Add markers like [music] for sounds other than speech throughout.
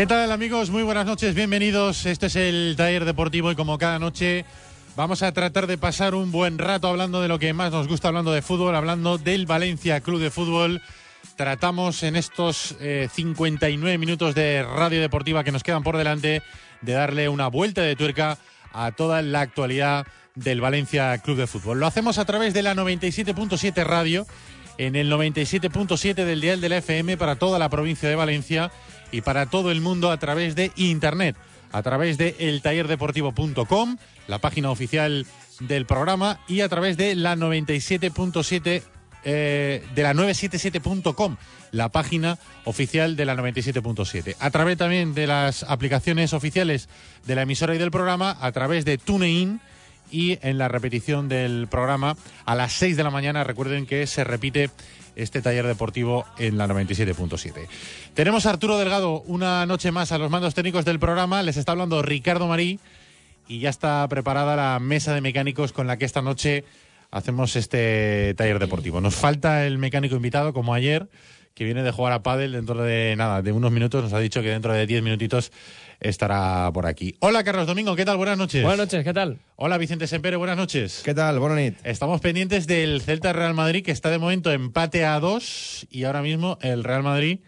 ¿Qué tal amigos? Muy buenas noches, bienvenidos. Este es el taller deportivo y como cada noche vamos a tratar de pasar un buen rato hablando de lo que más nos gusta, hablando de fútbol, hablando del Valencia Club de Fútbol. Tratamos en estos eh, 59 minutos de radio deportiva que nos quedan por delante de darle una vuelta de tuerca a toda la actualidad del Valencia Club de Fútbol. Lo hacemos a través de la 97.7 radio, en el 97.7 del dial de la FM para toda la provincia de Valencia y para todo el mundo a través de Internet, a través de eltallerdeportivo.com, la página oficial del programa, y a través de la 97.7 eh, de la 977.com, la página oficial de la 97.7. A través también de las aplicaciones oficiales de la emisora y del programa, a través de TuneIn y en la repetición del programa a las 6 de la mañana. Recuerden que se repite este taller deportivo en la 97.7. Tenemos a Arturo Delgado una noche más a los mandos técnicos del programa. Les está hablando Ricardo Marí y ya está preparada la mesa de mecánicos con la que esta noche hacemos este taller deportivo. Nos falta el mecánico invitado, como ayer, que viene de jugar a pádel dentro de nada, de unos minutos. Nos ha dicho que dentro de 10 minutitos estará por aquí. Hola, Carlos Domingo, ¿qué tal? Buenas noches. Buenas noches, ¿qué tal? Hola, Vicente Sempere, buenas noches. ¿Qué tal? Buenas noches. Estamos pendientes del Celta Real Madrid, que está de momento empate a dos y ahora mismo el Real Madrid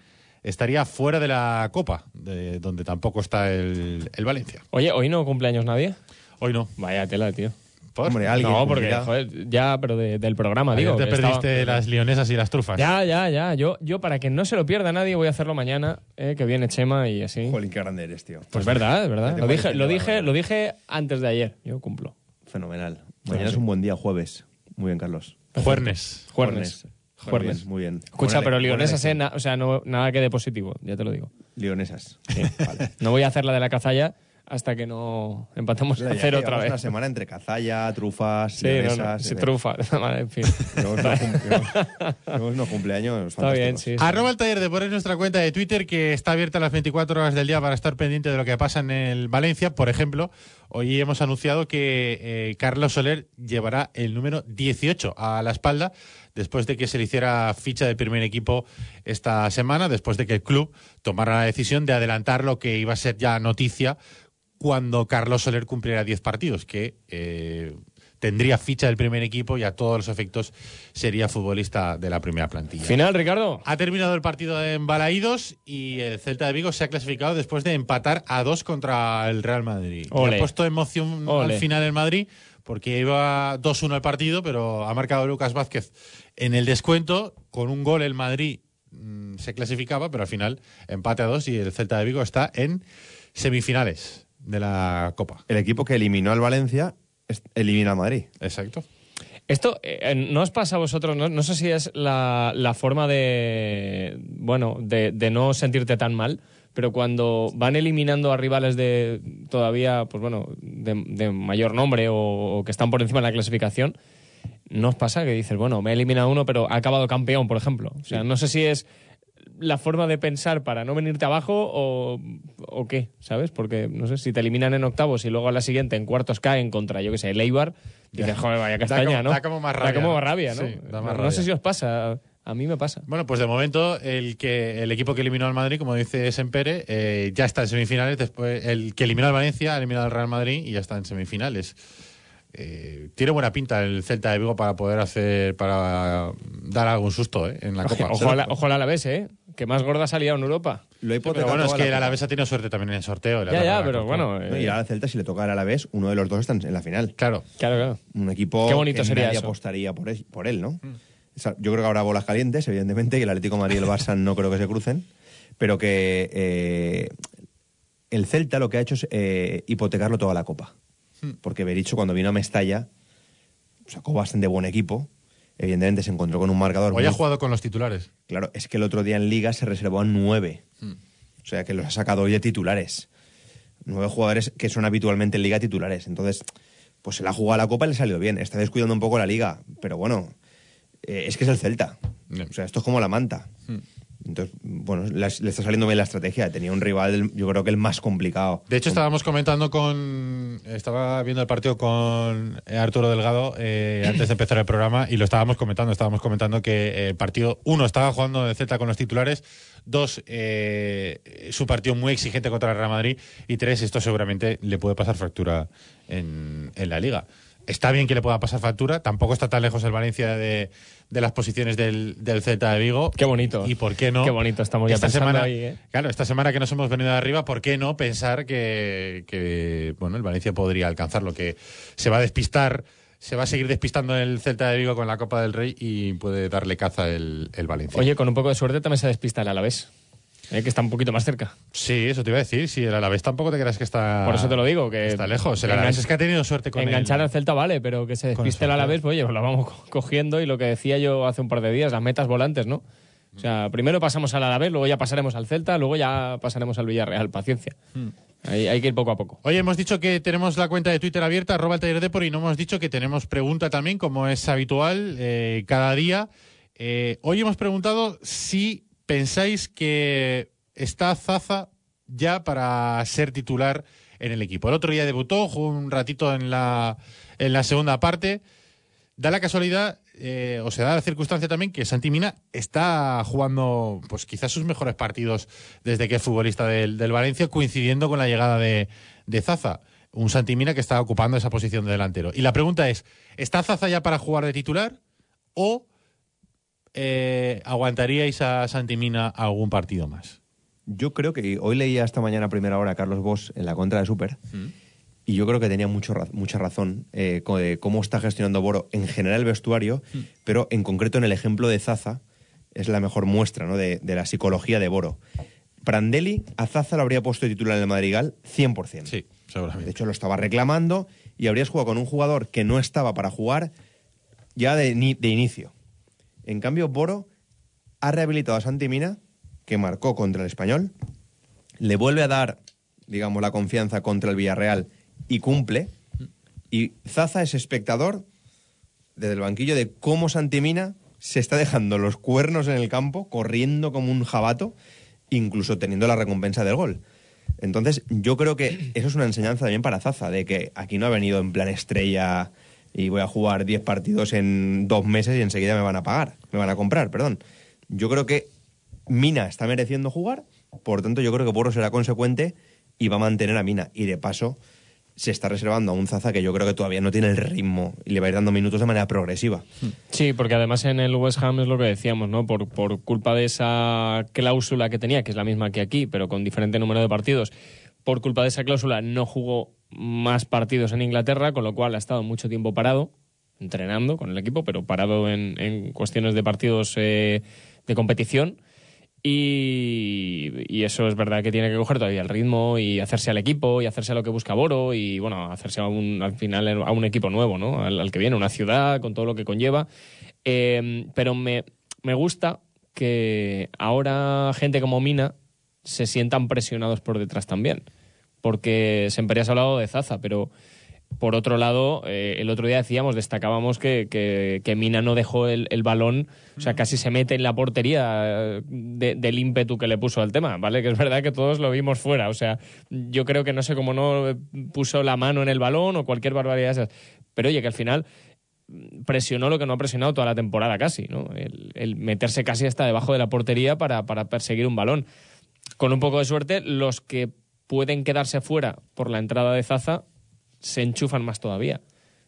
estaría fuera de la Copa, de donde tampoco está el, el Valencia. Oye, ¿hoy no cumpleaños nadie? Hoy no. Vaya tela, tío. ¿Por? Hombre, alguien. no, porque, joder, ya, pero de- del programa, Ayer digo. te perdiste estaba- las lionesas y las trufas. Ya, ya, ya. Yo, yo, para que no se lo pierda nadie, voy a hacerlo mañana, eh, que viene Chema y así. Jolín, qué grande eres, tío. Pues verdad, es verdad. Lo dije, lo dije, lo dije antes de ayer. Yo cumplo. Fenomenal. Mañana es un buen día, jueves. Muy bien, Carlos. Juernes. Juernes. Juernes. Muy bien. Escucha, Buena pero lionesas, eh, o sea, no, nada que de positivo, ya te lo digo. Lionesas. Vale. [laughs] No voy a hacer la de la cazalla hasta que no empatamos Ya, a cero otra vez. Una semana entre cazalla, trufas, Sí, no, no, sí, eh, trufa. Vale, en fin. Llevamos unos cumpleaños Está bien, sí. sí. Arroba el taller de por es nuestra cuenta de Twitter que está abierta las 24 horas del día para estar pendiente de lo que pasa en el Valencia. Por ejemplo, hoy hemos anunciado que eh, Carlos Soler llevará el número 18 a la espalda después de que se le hiciera ficha del primer equipo esta semana, después de que el club tomara la decisión de adelantar lo que iba a ser ya noticia cuando Carlos Soler cumpliera 10 partidos, que eh, tendría ficha del primer equipo y a todos los efectos sería futbolista de la primera plantilla. Final, Ricardo. Ha terminado el partido en Balaídos y el Celta de Vigo se ha clasificado después de empatar a dos contra el Real Madrid. Le. Ha puesto emoción Ole. al final el Madrid porque iba 2-1 el partido, pero ha marcado Lucas Vázquez en el descuento. Con un gol el Madrid mm, se clasificaba, pero al final empate a dos y el Celta de Vigo está en semifinales de la Copa. El equipo que eliminó al Valencia elimina a Madrid. Exacto. Esto, eh, ¿no os pasa a vosotros? No, no sé si es la, la forma de, bueno, de, de no sentirte tan mal, pero cuando van eliminando a rivales de todavía, pues bueno, de, de mayor nombre o, o que están por encima de la clasificación, ¿no os pasa que dices, bueno, me he eliminado uno, pero ha acabado campeón, por ejemplo? O sea, no sé si es la forma de pensar para no venirte abajo o, o qué, ¿sabes? Porque, no sé, si te eliminan en octavos y luego a la siguiente en cuartos caen contra, yo qué sé, el Eibar, dices, joder, vaya castaña, como- ¿no? da como más rabia, Da como ¿no? rabia, ¿no? Sí, da más no, rabia. sé si os pasa, a mí me pasa. Bueno, pues de momento el que el equipo que eliminó al Madrid, como dice Sempere, eh, ya está en semifinales. Después el que eliminó al Valencia ha eliminado al Real Madrid y ya está en semifinales. Eh, tiene buena pinta el Celta de Vigo para poder hacer para dar algún susto eh, en la Copa. Ojalá, ojalá la ves, ¿eh? Que más gorda salía en Europa. Lo he Pero bueno, es que la el. Alavés ha tenido suerte también en el sorteo. Ya, ya, la pero bueno. No, eh, y ahora al Celta, si le toca al Alavés, uno de los dos está en la final. Claro. claro, claro. Un equipo Qué bonito que sería nadie eso. apostaría por él, por él ¿no? O sea, yo creo que habrá bolas calientes, evidentemente, que el Atlético de Madrid y el Barça no creo que se crucen, pero que eh, el Celta lo que ha hecho es eh, hipotecarlo toda la Copa. Porque Bericho, cuando vino a Mestalla, sacó bastante buen equipo. Evidentemente se encontró con un marcador Hoy muy ha jugado con los titulares. Claro, es que el otro día en Liga se reservó a nueve. O sea, que los ha sacado hoy de titulares. Nueve jugadores que son habitualmente en Liga titulares. Entonces, pues se la ha jugado a la Copa y le salió bien. Está descuidando un poco la Liga. Pero bueno, eh, es que es el Celta. O sea, esto es como la manta. Entonces, bueno, le, está saliendo bien la estrategia. Tenía un rival, yo creo que el más complicado. De hecho, estábamos comentando con. Estaba viendo el partido con eh, Arturo Delgado eh, antes de empezar el programa y lo estábamos comentando. Estábamos comentando que eh, el partido, uno, estaba jugando de Z con los titulares. Dos, eh, su partido muy exigente contra el Real Madrid. Y tres, esto seguramente le puede pasar factura en, en la liga. Está bien que le pueda pasar factura. Tampoco está tan lejos el Valencia de, de las posiciones del, del Celta de Vigo. Qué bonito. ¿Y por qué no? Qué bonito estamos ya esta semana, ahí, ¿eh? Claro, esta semana que nos hemos venido de arriba, ¿por qué no pensar que, que, bueno, el Valencia podría alcanzarlo? Que se va a despistar, se va a seguir despistando el Celta de Vigo con la Copa del Rey y puede darle caza el, el Valencia. Oye, con un poco de suerte también se despista el Alavés, ¿eh? que está un poquito más cerca. Sí, eso te iba a decir. Si el Alavés tampoco te creas que está. Por eso te lo digo, que Está lejos. El Alavés es que ha tenido suerte con Enganchar el- al Celta vale, pero que se el despiste el. Alavés, pues oye, pues lo vamos co- cogiendo y lo que decía yo hace un par de días, las metas volantes, ¿no? O sea, primero pasamos al Alavés, luego ya pasaremos al Celta, luego ya pasaremos al Villarreal, paciencia. Hmm. Hay, hay que ir poco a poco. Oye, hemos dicho que tenemos la cuenta de Twitter abierta, arroba el taller de por, y no hemos dicho que tenemos pregunta también, como es habitual, eh, cada día. Eh, hoy hemos preguntado si pensáis que está Zaza ya para ser titular en el equipo. El otro día debutó, jugó un ratito en la, en la segunda parte. Da la casualidad, eh, o se da la circunstancia también, que Santi Mina está jugando, pues quizás sus mejores partidos desde que es futbolista del, del Valencia, coincidiendo con la llegada de, de Zaza. Un Santi Mina que está ocupando esa posición de delantero. Y la pregunta es, ¿está Zaza ya para jugar de titular o eh, aguantaríais a Santi Mina algún partido más? Yo creo que hoy leía esta mañana a primera hora a Carlos Bosch en la contra de Super y yo creo que tenía mucho, mucha razón eh, de cómo está gestionando Boro en general el vestuario, pero en concreto en el ejemplo de Zaza es la mejor muestra ¿no? de, de la psicología de Boro. Prandelli a Zaza lo habría puesto de titular en el Madrigal 100%. Sí, seguramente. De hecho, lo estaba reclamando y habrías jugado con un jugador que no estaba para jugar ya de inicio. En cambio, Boro ha rehabilitado a Santi Mina, que marcó contra el Español, le vuelve a dar, digamos, la confianza contra el Villarreal y cumple. Y Zaza es espectador desde el banquillo de cómo Santi Mina se está dejando los cuernos en el campo, corriendo como un jabato, incluso teniendo la recompensa del gol. Entonces, yo creo que eso es una enseñanza también para Zaza, de que aquí no ha venido en plan estrella y voy a jugar 10 partidos en dos meses y enseguida me van a pagar, me van a comprar, perdón. Yo creo que Mina está mereciendo jugar, por tanto yo creo que Porro será consecuente y va a mantener a Mina. Y de paso se está reservando a un Zaza que yo creo que todavía no tiene el ritmo y le va a ir dando minutos de manera progresiva. Sí, porque además en el West Ham es lo que decíamos, ¿no? Por, por culpa de esa cláusula que tenía, que es la misma que aquí, pero con diferente número de partidos, por culpa de esa cláusula no jugó más partidos en Inglaterra, con lo cual ha estado mucho tiempo parado, entrenando con el equipo, pero parado en, cuestiones de partidos eh, de competición. Y, y eso es verdad que tiene que coger todavía el ritmo y hacerse al equipo y hacerse a lo que busca Boro y bueno, hacerse a un, al final a un equipo nuevo, ¿no? Al, al que viene, una ciudad con todo lo que conlleva. Eh, pero me, me gusta que ahora gente como Mina se sientan presionados por detrás también. Porque siempre has hablado de Zaza, pero Por otro lado, eh, el otro día decíamos, destacábamos que, que- que Mina no dejó el, el balón, o sea, casi se mete en la portería eh, de- del ímpetu que le puso al tema, ¿vale? Que es verdad que todos lo vimos fuera, o sea, yo creo que no sé cómo no puso la mano en el balón o cualquier barbaridad de esas. Pero oye, que al final mm, presionó lo que no ha presionado toda la temporada casi, ¿no? El, el meterse casi hasta debajo de la portería para, para perseguir un balón. Con un poco de suerte, los que pueden quedarse fuera por la entrada de Zaza se enchufan más todavía.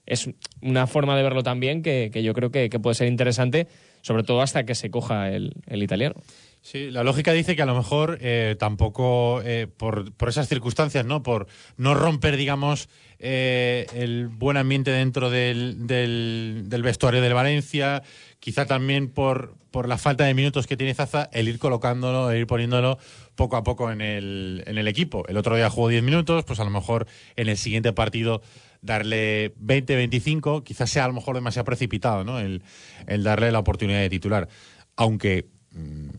Es una forma de verlo también que, yo creo que, puede ser interesante, sobre todo hasta que se coja el, italiano. Sí, la lógica dice que a lo mejor eh, tampoco eh, por, esas circunstancias, ¿no? Por no romper, digamos, eh, el buen ambiente dentro del, del, del vestuario del Valencia, quizá también por, por la falta de minutos que tiene Zaza, el ir colocándolo, el ir poniéndolo poco a poco en el, en el equipo. El otro día jugó 10 minutos, pues a lo mejor en el siguiente partido darle 20, 25, quizás sea a lo mejor demasiado precipitado, ¿no? El, el darle la oportunidad de titular. Aunque mm,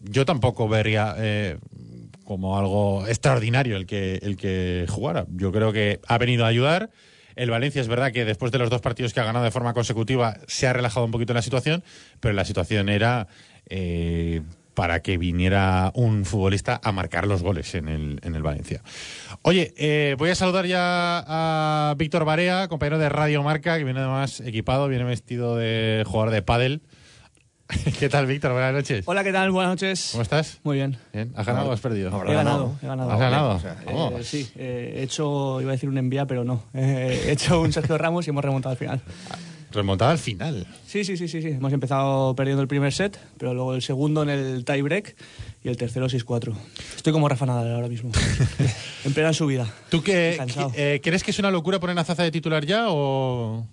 yo tampoco vería eh, como algo extraordinario el que, el que jugara. Yo creo que ha venido a ayudar. El Valencia es verdad que después de los dos partidos que ha ganado de forma consecutiva se ha relajado un poquito la situación, pero la situación era eh, para que viniera un futbolista a marcar los goles en el, en el Valencia. Oye, eh, voy a saludar ya a Víctor Barea, compañero de Radio Marca, que viene además equipado, viene vestido de jugador de pádel. [laughs] ¿Qué tal, Víctor? Buenas noches. Hola, ¿qué tal? Buenas noches. ¿Cómo estás? Muy bien. Bien. ¿Has ganado o has perdido? He ganado, ganado. he ganado. ¿Has ganado? O sea, Oh. Eh, sí, eh, he hecho, iba a decir un envía, pero no. Eh, [laughs] he hecho un Sergio Ramos y hemos remontado al final. Remontada al final. Sí, sí, sí, sí, sí. Hemos empezado perdiendo el primer set, pero luego el segundo en el tie break y el tercero 6-4. Estoy como Rafa Nadal ahora mismo. [laughs] en plena subida. ¿Tú qué, eh, crees que es una locura poner a Zaza de titular ya o...?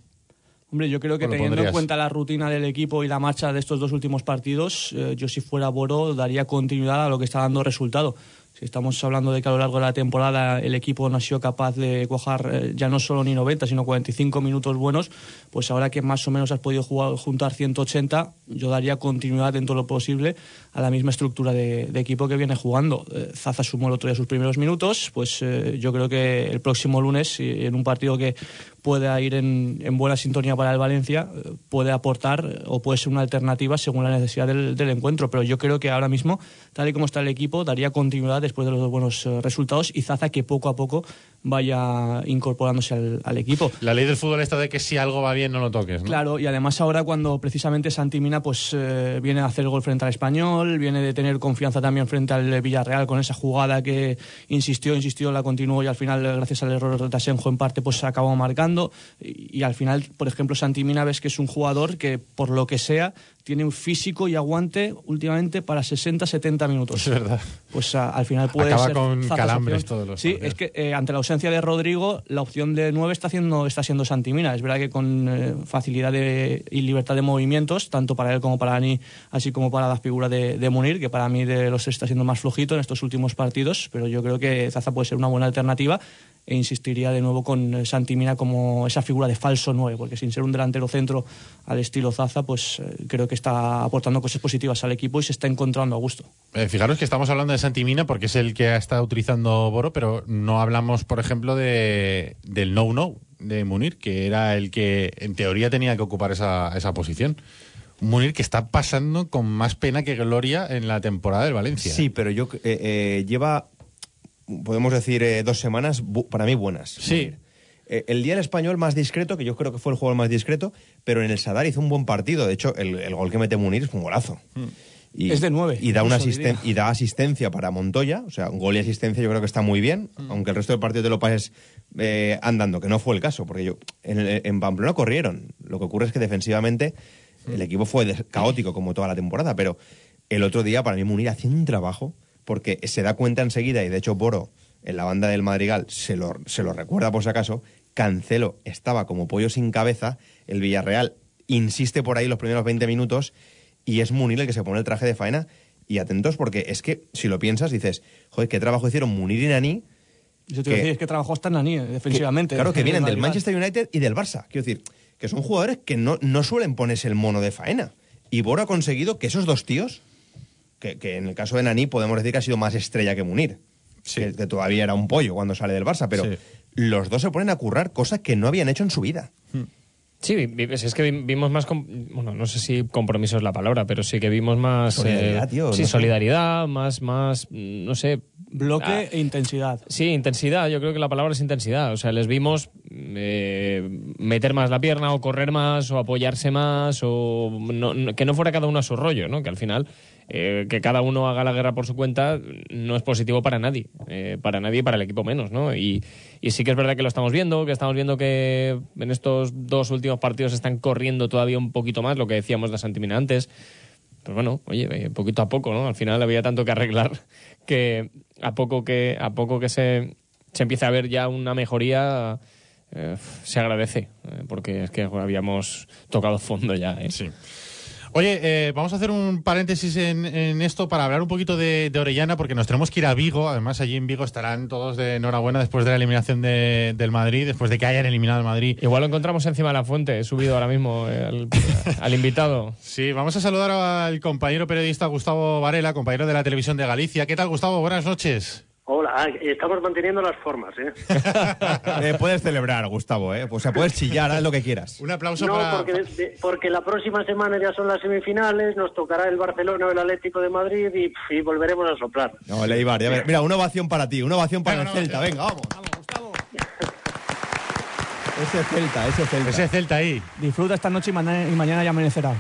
Hombre, yo creo que ¿O lo teniendo pondrías? en cuenta la rutina del equipo y la marcha de estos dos últimos partidos, eh, yo si fuera Boro daría continuidad a lo que está dando resultado. Si estamos hablando de que a lo largo de la temporada el equipo no ha sido capaz de cuajar eh, ya no solo ni 90, sino 45 minutos buenos, pues ahora que más o menos has podido jugar, juntar 180, yo daría continuidad dentro de lo posible a la misma estructura de, equipo que viene jugando. Eh, Zaza sumó el otro día sus primeros minutos, pues eh, yo creo que el próximo lunes, en un partido que pueda ir en, en buena sintonía para el Valencia, eh, puede aportar eh, o puede ser una alternativa según la necesidad del, del encuentro. Pero yo creo que ahora mismo, tal y como está el equipo, daría continuidad después de los buenos eh, resultados y Zaza que poco a poco vaya incorporándose al, al equipo. La ley del fútbol esta de que si algo va bien no lo toques, ¿no? Claro, y además ahora cuando precisamente Santi Mina pues eh, viene a hacer el gol frente al Español, viene de tener confianza también frente al Villarreal con esa jugada que insistió, insistió, la continuó y al final gracias al error de Asenjo en parte pues acabó marcando y, y al final, por ejemplo, Santi Mina ves que es un jugador que por lo que sea tiene un físico y aguante últimamente para 60-70 minutos Es verdad. pues a- al final puede Acaba ser con calambres todos los Sí, partidos. es que eh, ante la ausencia de Rodrigo, la opción de 9 está, haciendo, está siendo Santimina. Es verdad que con eh, facilidad de- y libertad de movimientos, tanto para él como para Dani, así como para la figura de, de Munir, que para mí de los está siendo más flojito en estos últimos partidos, pero yo creo que Zaza puede ser una buena alternativa e insistiría de nuevo con eh, Santimina como esa figura de falso 9, porque sin ser un delantero centro al estilo Zaza, pues eh, creo que está aportando cosas positivas al equipo y se está encontrando a gusto. Eh, fijaros que estamos hablando de Santimina porque es el que ha estado utilizando Boro, pero no hablamos, por ejemplo, de, del no-no de Munir, que era el que en teoría tenía que ocupar esa, esa posición. Munir que está pasando con más pena que gloria en la temporada del Valencia. Sí, pero yo eh, eh, lleva, podemos decir, eh, dos semanas para mí buenas. Sí. Eh, el día del español más discreto, que yo creo que fue el jugador más discreto, pero en el Sadar hizo un buen partido. De hecho, el, el gol que mete Munir es un golazo. Y, Es de nueve, Y da, una asisten- y da asistencia para Montoya. O sea, un gol y asistencia yo creo que está muy bien. Aunque el resto del partido te lo pases eh, andando, que no fue el caso. Porque yo en, en Pamplona corrieron. Lo que ocurre es que defensivamente el equipo fue caótico como toda la temporada. Pero el otro día, para mí, Munir hacía un trabajo. Porque se da cuenta enseguida, y de hecho Boro, en la banda del Madrigal, se lo, se lo recuerda por si acaso. Cancelo estaba como pollo sin cabeza. El Villarreal insiste por ahí los primeros 20 minutos y es Munir el que se pone el traje de faena. Y atentos porque es que, si lo piensas, dices, joder, ¿qué trabajo hicieron Munir y Nani? Yo te Que- decir, es que trabajó hasta Nani, eh, defensivamente. claro, que vienen del. Manchester United y del Barça. Quiero decir, que son jugadores que no, no suelen ponerse el mono de faena. Y Boro ha conseguido que esos dos tíos, que, que en el caso de Nani podemos decir que ha sido más estrella que Munir, que, que todavía era un pollo cuando sale del Barça, pero Sí. los dos se ponen a currar cosas que no habían hecho en su vida. Sí, vi- vi- es que vi- vimos más, bueno, no sé si compromiso es la palabra, pero sí que vimos más... Solidaridad, eh, tío, Sí, no sé. solidaridad, más, más, no sé... Bloque ah, e intensidad. Sí, intensidad, yo creo que la palabra es intensidad. O sea, les vimos eh, meter más la pierna o correr más o apoyarse más o no- no- que no fuera cada uno a su rollo, ¿no? Que al final eh, que cada uno haga la guerra por su cuenta no es positivo para nadie, eh, para nadie y para el equipo menos, ¿no? Y, y sí que es verdad que lo estamos viendo, que estamos viendo que en estos dos últimos partidos están corriendo todavía un poquito más, lo que decíamos de Santimina antes. Pues bueno, oye, eh, poquito a poco, ¿no? Al final había tanto que arreglar [laughs] que a poco que, a poco que se, se empiece a ver ya una mejoría, eh, se agradece, eh, porque es que habíamos tocado fondo ya, ¿eh? Sí. Oye, eh, vamos a hacer un paréntesis en, en esto para hablar un poquito de, de Orellana, porque nos tenemos que ir a Vigo. Además, allí en Vigo estarán todos de enhorabuena después de la eliminación de- del Madrid, después de que hayan eliminado al Madrid. Igual lo encontramos encima de la fuente, he subido ahora mismo eh, al, [laughs] al invitado. Sí, vamos a saludar al compañero periodista Gustavo Varela, compañero de la televisión de Galicia. ¿Qué tal, Gustavo? Buenas noches. Hola, ah, estamos manteniendo las formas, ¿eh? [laughs] Eh, puedes celebrar, Gustavo, ¿eh? O sea, puedes chillar, haz lo que quieras. Un aplauso No, para. porque, de- porque la próxima semana ya son las semifinales, nos tocará el Barcelona o el Atlético de Madrid y, volveremos a soplar. No, Leibar, ya ver- Mira, una ovación para ti, una ovación para Venga, el Celta, venga, vamos. Ese Celta, ese Celta. Ese Celta ahí. Disfruta esta noche y mañana, y mañana ya amanecerá. [laughs]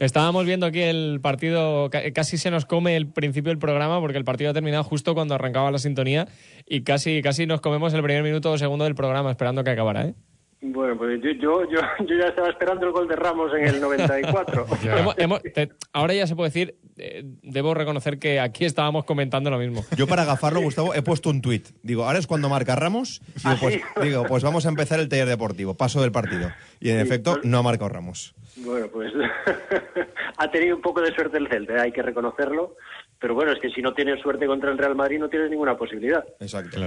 Estábamos viendo aquí el partido, ca- casi se nos come el principio del programa porque el partido ha terminado justo cuando arrancaba la sintonía y casi, casi nos comemos el primer minuto o segundo del programa esperando que acabara, ¿eh? Bueno, pues yo, yo, yo, yo ya estaba esperando el gol de Ramos en el 94. [laughs] Ya. Hemos- hemos- te- ahora ya se puede decir, eh, debo reconocer que aquí estábamos comentando lo mismo. Yo para agafarlo, Gustavo, he puesto un tuit. Digo, ahora es cuando marca Ramos. Digo, ¿Ah, pues, sí? digo, pues vamos a empezar el taller deportivo, paso del partido. Y en Sí, efecto, pues- no ha marcado Ramos. Bueno, pues [laughs] ha tenido un poco de suerte el Celta, hay que reconocerlo. Pero bueno, es que si no tienes suerte contra el Real Madrid no tienes ninguna posibilidad. Exacto.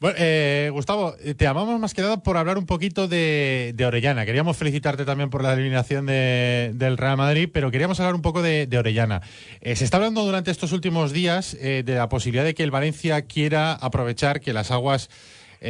Bueno, eh, Gustavo, eh, te llamamos más que nada por hablar un poquito de, Orellana. Queríamos felicitarte también por la eliminación de- del Real Madrid, pero queríamos hablar un poco de, Orellana. Eh, se está hablando durante estos últimos días eh, de la posibilidad de que el Valencia quiera aprovechar que las aguas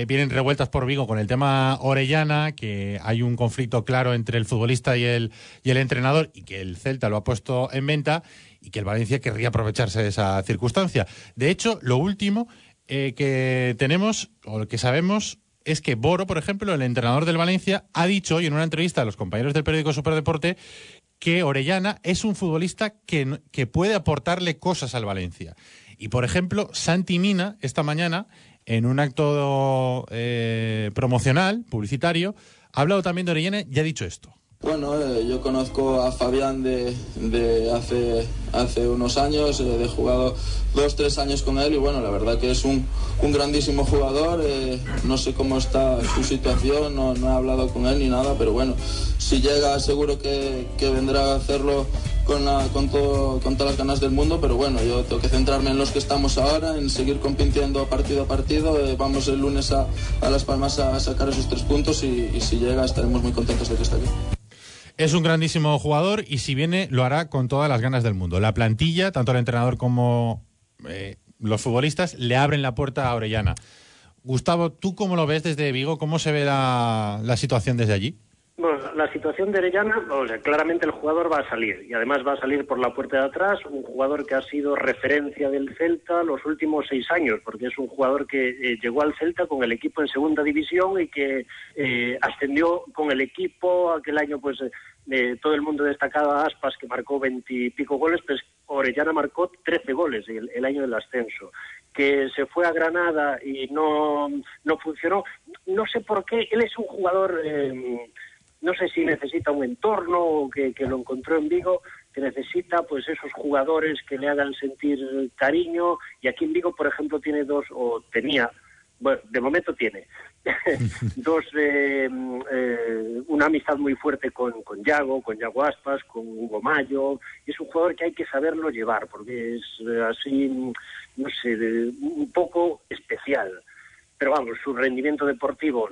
vienen revueltas por Vigo con el tema Orellana, que hay un conflicto claro entre el futbolista y el, y el entrenador y que el Celta lo ha puesto en venta y que el Valencia querría aprovecharse de esa circunstancia. De hecho, lo último eh, que tenemos, o que sabemos, es que Boro, por ejemplo, el entrenador del Valencia, ha dicho hoy en una entrevista a los compañeros del periódico Superdeporte que Orellana es un futbolista que, que puede aportarle cosas al Valencia. Y, por ejemplo, Santi Mina, esta mañana, en un acto eh, promocional, publicitario, ha hablado también de Orellana y ha dicho esto. Bueno, eh, yo conozco a Fabián de, hace, unos años, eh, he jugado dos, tres años con él y bueno, la verdad que es un, grandísimo jugador, eh, no sé cómo está su situación, no, he hablado con él ni nada, pero bueno, si llega seguro que, vendrá a hacerlo con, todas las ganas del mundo, pero bueno, yo tengo que centrarme en los que estamos ahora, en seguir compitiendo partido a partido, vamos el lunes a, a Las Palmas a, sacar esos tres puntos y, y si llega estaremos muy contentos de que esté aquí. Es un grandísimo jugador y si viene lo hará con todas las ganas del mundo. La plantilla, tanto el entrenador como eh, los futbolistas, le abren la puerta a Orellana. Gustavo, ¿tú cómo lo ves desde Vigo? ¿Cómo se ve la, la situación desde allí? Bueno, la situación de Orellana, o sea, claramente el jugador va a salir y además va a salir por la puerta de atrás, un jugador que ha sido referencia del Celta los últimos seis años, porque es un jugador que eh, llegó al Celta con el equipo en segunda división y que eh, ascendió con el equipo aquel año, pues eh, todo el mundo destacaba Aspas que marcó veintipico goles, pues Orellana marcó trece goles el, el año del ascenso que se fue a Granada y no, no funcionó. No sé por qué, él es un jugador, eh, no sé si necesita un entorno o que, que lo encontró en Vigo, que necesita pues esos jugadores que le hagan sentir cariño. Y aquí en Vigo, por ejemplo, tiene dos, o tenía, bueno, de momento tiene, [laughs] dos, eh, eh, una amistad muy fuerte con, con Yago, con Yago Aspas, con Hugo Mayo, y es un jugador que hay que saberlo llevar, porque es eh, así, no sé, de- un poco especial. Pero vamos, su rendimiento deportivo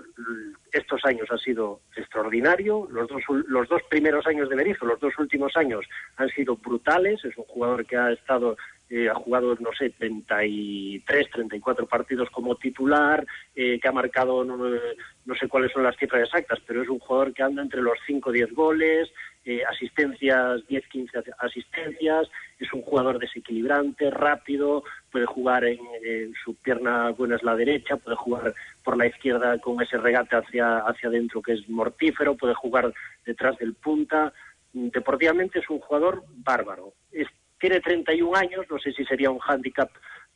estos años ha sido extraordinario. Los dos, los dos primeros años de Berizzo, los dos últimos años han sido brutales. Es un jugador que ha estado, eh, ha jugado, no sé, 33, 34 partidos como titular, eh, que ha marcado, no, no sé cuáles son las cifras exactas, pero es un jugador que anda entre los 5 o 10 goles, eh, asistencias, 10, 15 asistencias, es un jugador desequilibrante, rápido, puede jugar en, en su pierna buena es la derecha, puede jugar por la izquierda con ese regate hacia, hacia adentro que es mortífero, puede jugar detrás del punta. Mm, Deportivamente es un jugador bárbaro. Es- tiene 31 años, no sé si sería un hándicap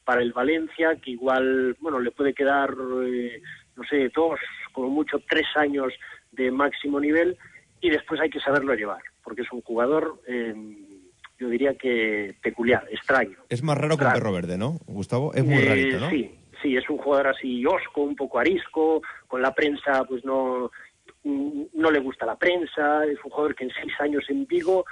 para el Valencia, que igual, bueno, le puede quedar, eh, no sé, dos, como mucho tres años de máximo nivel, y después hay que saberlo llevar, porque es un jugador, eh, yo diría que peculiar, extraño. Es más raro que un perro verde, ¿no? Gustavo, es muy Eh, rarito, ¿no? Sí, sí, es un jugador así osco, un poco arisco, con la prensa pues no, no le gusta la prensa, es un jugador que en seis años en Vigo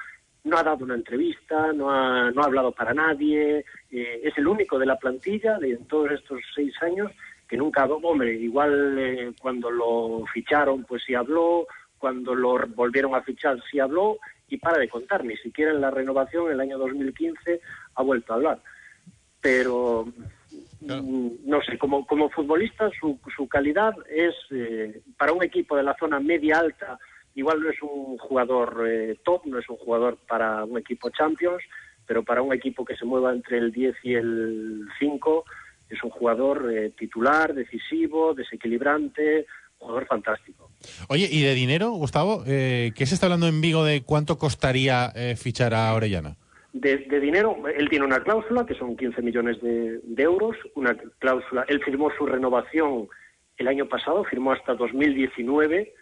no ha dado una entrevista, no ha, no ha hablado para nadie, eh, es el único de la plantilla de en todos estos seis años que nunca, hombre, igual eh, cuando lo ficharon pues sí habló, cuando lo volvieron a fichar sí habló y para de contar, ni siquiera en la renovación en el año 2015 ha vuelto a hablar. Pero mm, no sé, como, como futbolista su, su calidad es eh, para un equipo de la zona media alta, igual no es un jugador eh, top, no es un jugador para un equipo Champions, pero para un equipo que se mueva entre el 10 y el 5 es un jugador eh, titular, decisivo, desequilibrante, jugador fantástico. Oye, ¿y de dinero, Gustavo? Eh, ¿Qué se está hablando en Vigo de cuánto costaría eh, fichar a Orellana? De, dinero, él tiene una cláusula que son 15 millones de, euros, una cláusula, él firmó su renovación el año pasado, firmó hasta 2019,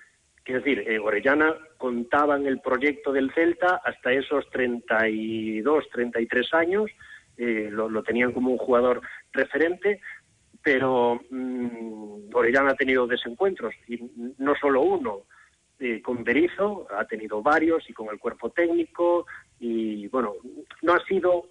que es decir, eh, Orellana contaba en el proyecto del Celta hasta esos 32, 33 años, eh, lo tenían como un jugador referente, pero mm, Orellana ha tenido desencuentros, y no solo uno, eh, con Berizzo, ha tenido varios y con el cuerpo técnico y bueno, no ha sido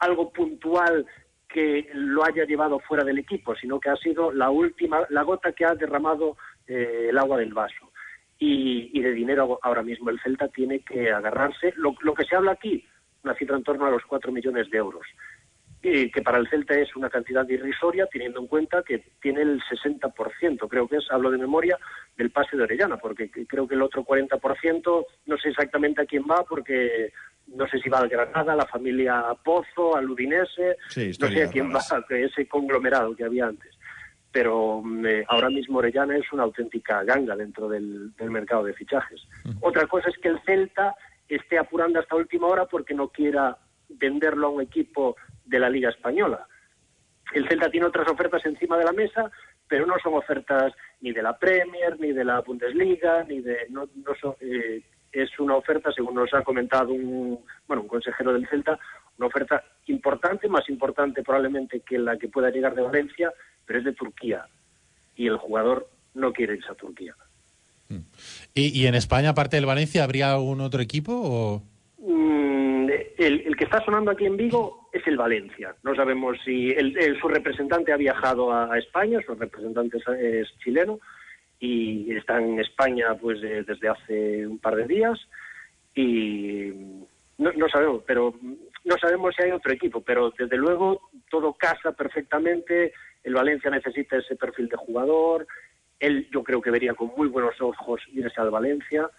algo puntual que lo haya llevado fuera del equipo, sino que ha sido la última, la gota que ha derramado eh, el agua del vaso. Y, y de dinero ahora mismo el Celta tiene que agarrarse. Lo, lo que se habla aquí, una cifra en torno a los 4 millones de euros y que para el Celta es una cantidad irrisoria, teniendo en cuenta que tiene el 60%, creo que es, hablo de memoria, del pase de Orellana, porque que- creo que el otro 40%, no sé exactamente a quién va, porque no sé si va al Granada, a la familia Pozo, al Udinese, Sí, no sé a quién raras. va, [laughs] ese conglomerado que había antes. Pero mm, eh, ahora mismo Orellana es una auténtica ganga dentro del, del mercado de fichajes. Otra cosa es que el Celta esté apurando hasta última hora porque no quiera venderlo a un equipo de la Liga Española. El Celta tiene otras ofertas encima de la mesa, pero no son ofertas ni de la Premier, ni de la Bundesliga, ni de... No, no son, eh, es una oferta, según nos ha comentado un, bueno, un consejero del Celta, una oferta importante, más importante probablemente que la que pueda llegar de Valencia, pero es de Turquía. Y el jugador no quiere irse a Turquía. ¿Y, y en España, aparte del Valencia, habría algún otro equipo? El, que está sonando aquí en Vigo es el Valencia. No sabemos si el- su representante ha viajado a, España, su representante es, es chileno y está en España pues eh, desde hace un par de días y no, no sabemos, pero no sabemos si hay otro equipo, pero desde luego todo casa perfectamente. El Valencia necesita ese perfil de jugador. Él yo creo que vería con muy buenos ojos irse al Valencia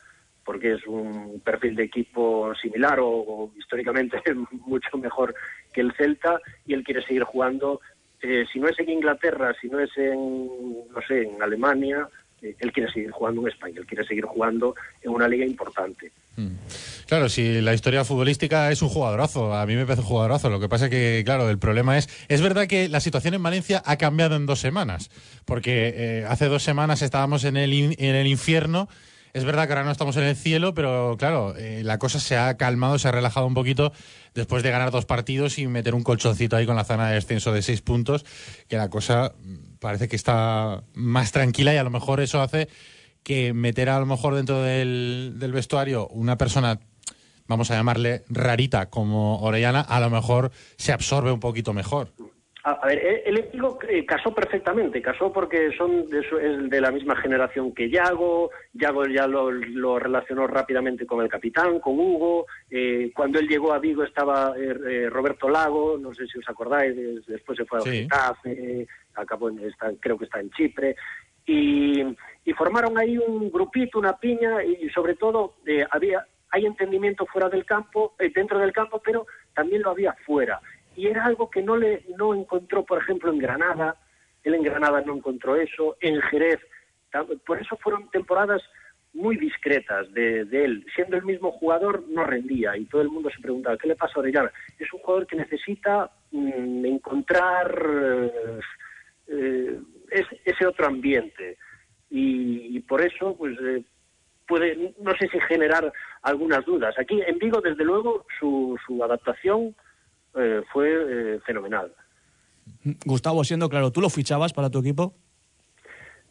porque es un perfil de equipo similar o, históricamente [laughs] mucho mejor que el Celta y él quiere seguir jugando. eh, si no es en Inglaterra, si no es en, no sé, en Alemania, eh, él quiere seguir jugando en España, él quiere seguir jugando en una liga importante. Claro, si la historia futbolística es un jugadorazo, a mí me parece un jugadorazo. Lo que pasa que, claro, el problema es, es verdad que la situación en Valencia ha cambiado en dos semanas, porque eh, hace dos semanas estábamos en el, in- en el infierno. Es verdad que ahora no estamos en el cielo, pero claro, eh, la cosa se ha calmado, se ha relajado un poquito después de ganar dos partidos y meter un colchoncito ahí con la zona de descenso de seis puntos, que la cosa mm, parece que está más tranquila y a lo mejor eso hace que meter a lo mejor dentro del, del vestuario una persona, vamos a llamarle rarita como Orellana, a lo mejor se absorbe un poquito mejor. A, a ver, el- eh, casó perfectamente, casó porque son de, su- es de la misma generación que Yago, Yago ya lo, lo relacionó rápidamente con el capitán, con Hugo, eh, cuando él llegó a Vigo estaba eh, eh, Roberto Lago, no sé si os acordáis, des- después se fue a Sí. Getafe, acabó en, está- creo que está en Chipre, y, y formaron ahí un grupito, una piña, y sobre todo eh, había hay entendimiento fuera del campo, eh, dentro del campo, pero también lo había fuera. Y era algo que no le no encontró, por ejemplo, en Granada. Él en Granada no encontró eso, en Jerez. Por eso fueron temporadas muy discretas de, de él. Siendo el mismo jugador, no rendía. Y todo el mundo se preguntaba, ¿qué le pasa a Orellana? Es un jugador que necesita mm, encontrar eh, es- ese otro ambiente. Y, y por eso, pues, eh, puede, no sé si generar algunas dudas. Aquí en Vigo, desde luego, su, su adaptación eh, fue eh, fenomenal. Gustavo, siendo claro, ¿tú lo fichabas para tu equipo?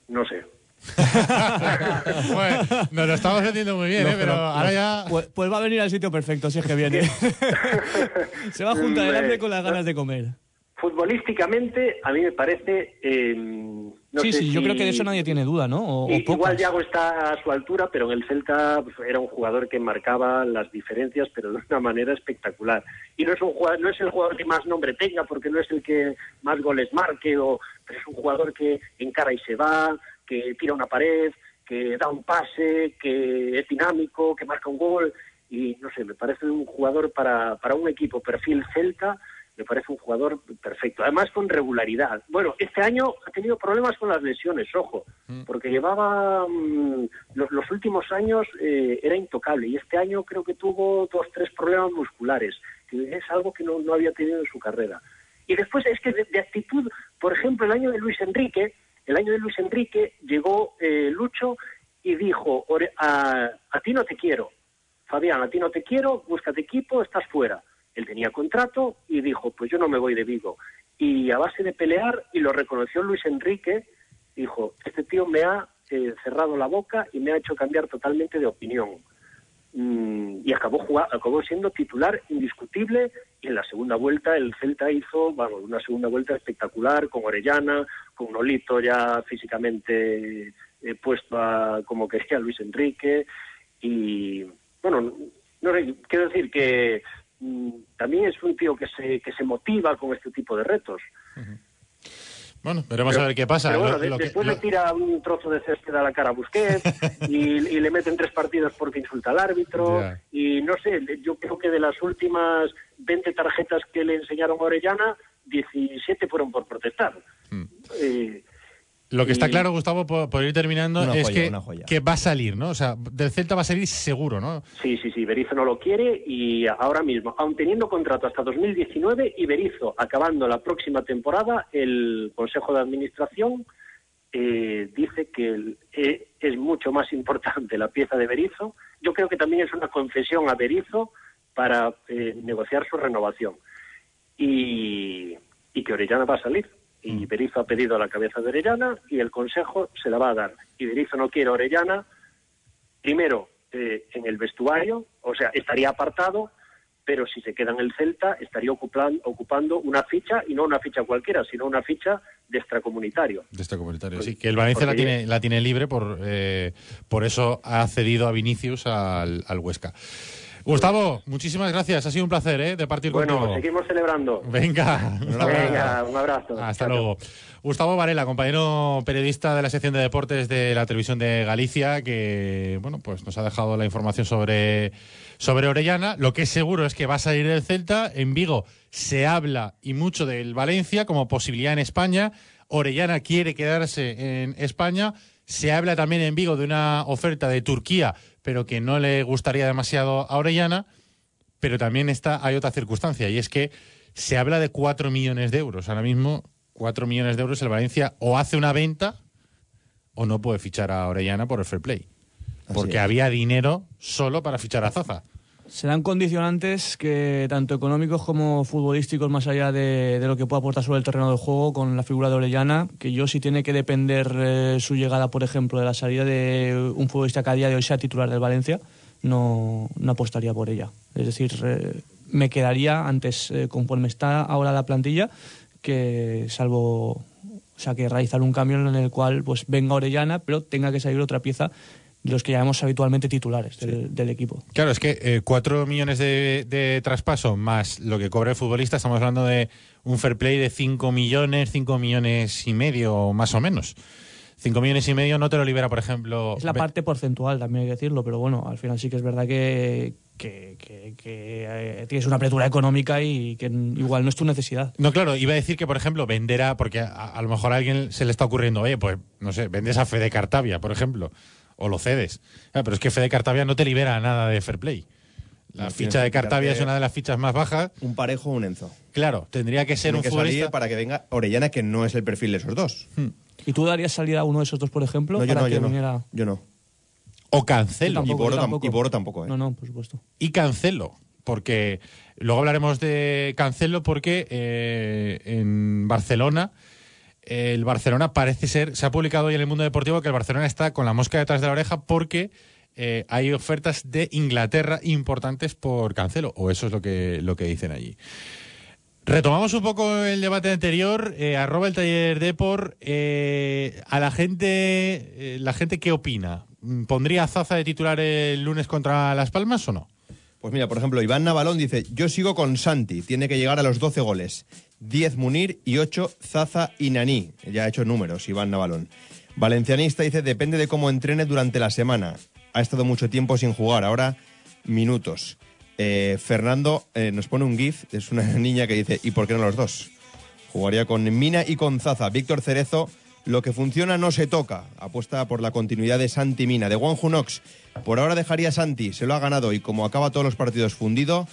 No sé. [laughs] Bueno, nos lo estamos haciendo muy bien, No, ¿eh? pero ahora ya... Pues, pues va a venir al sitio perfecto, si es que viene. [laughs] Se va a juntar el hambre con las ganas de comer. Futbolísticamente, a mí me parece. eh, no sí, sí, yo creo que de eso nadie tiene duda, ¿no? O, o. Igual Yago está a su altura, pero en el Celta pues, era un jugador que marcaba las diferencias, pero de una manera espectacular. Y no es un jugador, no es el jugador que más nombre tenga, porque no es el que más goles marque, o, pero es un jugador que encara y se va, que tira una pared, que da un pase, que es dinámico, que marca un gol. Y no sé, me parece un jugador para, para un equipo perfil Celta me parece un jugador perfecto. Además, con regularidad. Bueno, este año ha tenido problemas con las lesiones, ojo, porque llevaba mm, los, los últimos años eh, era intocable y este año creo que tuvo dos, tres problemas musculares, que es algo que no, no había tenido en su carrera. Y después es que de, de actitud, por ejemplo, el año de Luis Enrique, el año de Luis Enrique llegó eh, Lucho y dijo, "Ore- a, a ti no te quiero, Fabián, a ti no te quiero, búscate equipo, estás fuera. Él tenía contrato y dijo, pues yo no me voy de Vigo. Y a base de pelear, y lo reconoció Luis Enrique, dijo, este tío me ha eh, cerrado la boca y me ha hecho cambiar totalmente de opinión. Mm, y acabó, acabó siendo titular indiscutible y en la segunda vuelta el Celta hizo vamos, una segunda vuelta espectacular con Orellana, con Nolito ya físicamente eh, puesto a como quería Luis Enrique y bueno, no quiero decir que también es un tío que se, que se motiva con este tipo de retos. Bueno, veremos a ver qué pasa. Pero bueno, Lo- de- lo que- después lo- le tira un trozo de césped a la cara a Busquets [laughs] y, y le meten tres partidos porque insulta al árbitro. Y no sé, yo creo que de las últimas 20 tarjetas que le enseñaron a Orellana, 17 fueron por protestar. Hmm. Eh, Lo que está claro, Gustavo, por, por ir terminando, Una es joya, que, va a salir, ¿no? O sea, del Celta va a salir seguro, ¿no? Sí, sí, sí, Berizzo no lo quiere y ahora mismo, aun teniendo contrato hasta 2019 y Berizzo acabando la próxima temporada, el Consejo de Administración eh, dice que el- eh, es mucho más importante la pieza de Berizzo. Yo creo que también es una concesión a Berizzo para eh, negociar su renovación. Y, y que Orellana va a salir. Y Berizzo ha pedido la cabeza de Orellana y el Consejo se la va a dar. Y Berizzo no quiere a Orellana primero eh, en el vestuario, o sea, estaría apartado, pero si se queda en el Celta estaría ocupan- ocupando una ficha, y no una ficha cualquiera, sino una ficha de extracomunitario. De comunitario. Pues, Sí, que el Valencia la tiene, la tiene libre, por, eh, por eso ha cedido a Vinicius al, al Huesca. Gustavo, muchísimas gracias. Ha sido un placer, ¿eh? De partir Bueno, contigo. seguimos celebrando. Venga, un abrazo. Venga, un abrazo. Hasta Chao, luego. Gustavo Varela, compañero periodista de la sección de deportes de la televisión de Galicia, que bueno, pues nos ha dejado la información sobre, sobre Orellana. Lo que es seguro es que va a salir del Celta. En Vigo se habla y mucho del Valencia como posibilidad en España. Orellana quiere quedarse en España. Se habla también en Vigo de una oferta de Turquía, pero que no le gustaría demasiado a Orellana. Pero también está, hay otra circunstancia, y es que se habla de 4 millones de euros. Ahora mismo, 4 millones de euros el Valencia o hace una venta o no puede fichar a Orellana por el fair play. Así Porque es. había dinero solo para fichar a Zaza. Serán condicionantes que tanto económicos como futbolísticos, más allá de, de lo que pueda aportar sobre el terreno del juego con la figura de Orellana, que yo si tiene que depender eh, su llegada, por ejemplo, de la salida de un futbolista que a día de hoy sea titular del Valencia, no, apostaría por ella. Es decir, eh, me quedaría antes, eh, conforme está ahora la plantilla, que salvo o sea que realizar un cambio en el cual pues venga Orellana pero tenga que salir otra pieza de los que llamamos habitualmente titulares del, del equipo Claro, es que eh, cuatro millones de, de traspaso más lo que cobra el futbolista, estamos hablando de un fair play de 5 millones, 5 millones y medio, más o menos. 5 millones y medio no te lo libera, por ejemplo. es la Be- parte porcentual también hay que decirlo pero bueno al final sí que es verdad que que, que- que, eh, tienes una apertura económica y que igual no es tu necesidad No, claro, iba a decir que, por ejemplo, vender a. Porque a, a lo mejor a alguien se le está ocurriendo, oye, pues, no sé, vendes a Fede Cartavia, por ejemplo, o lo cedes. Ah, pero es que Fede Cartavia no te libera nada de fair play. La No, ficha de Cartavia es una de las fichas más bajas. Un parejo o un Enzo. Claro, tendría que ser Tiene un que futbolista. para que venga Orellana, que no es el perfil de esos dos. ¿Y tú darías salida a uno de esos dos, por ejemplo, No, yo para no, que yo no. viniera...? Yo no. O Cancelo. Boro tampoco. y Boro tampoco, ¿eh? No, no, por supuesto. y Cancelo, porque luego hablaremos de Cancelo porque eh, en Barcelona el Barcelona parece ser, se ha publicado hoy en el mundo deportivo que el Barcelona está con la mosca detrás de la oreja porque eh, hay ofertas de Inglaterra importantes por Cancelo, o eso es lo que, lo que dicen allí. Retomamos un poco el debate anterior, eh, arroba el taller Depor, eh, a la gente, la gente qué opina, ¿pondría Zaza de titular el lunes contra Las Palmas o no? Pues mira, por ejemplo, Iván Navalón dice, yo sigo con Santi, tiene que llegar a los 12 goles. 10 Munir y 8 Zaza y Naní. Ya ha hecho números, Iván Navalón. Valencianista dice, depende de cómo entrene durante la semana. Ha estado mucho tiempo sin jugar, ahora minutos. Eh, Fernando eh, nos pone un GIF, es una [laughs] niña que dice, ¿y por qué no los dos? Jugaría con Mina y con Zaza. Víctor Cerezo, lo que funciona no se toca. Apuesta por la continuidad de Santi Mina. De Juan Junox, por ahora dejaría a Santi, se lo ha ganado y como acaba todos los partidos fundido,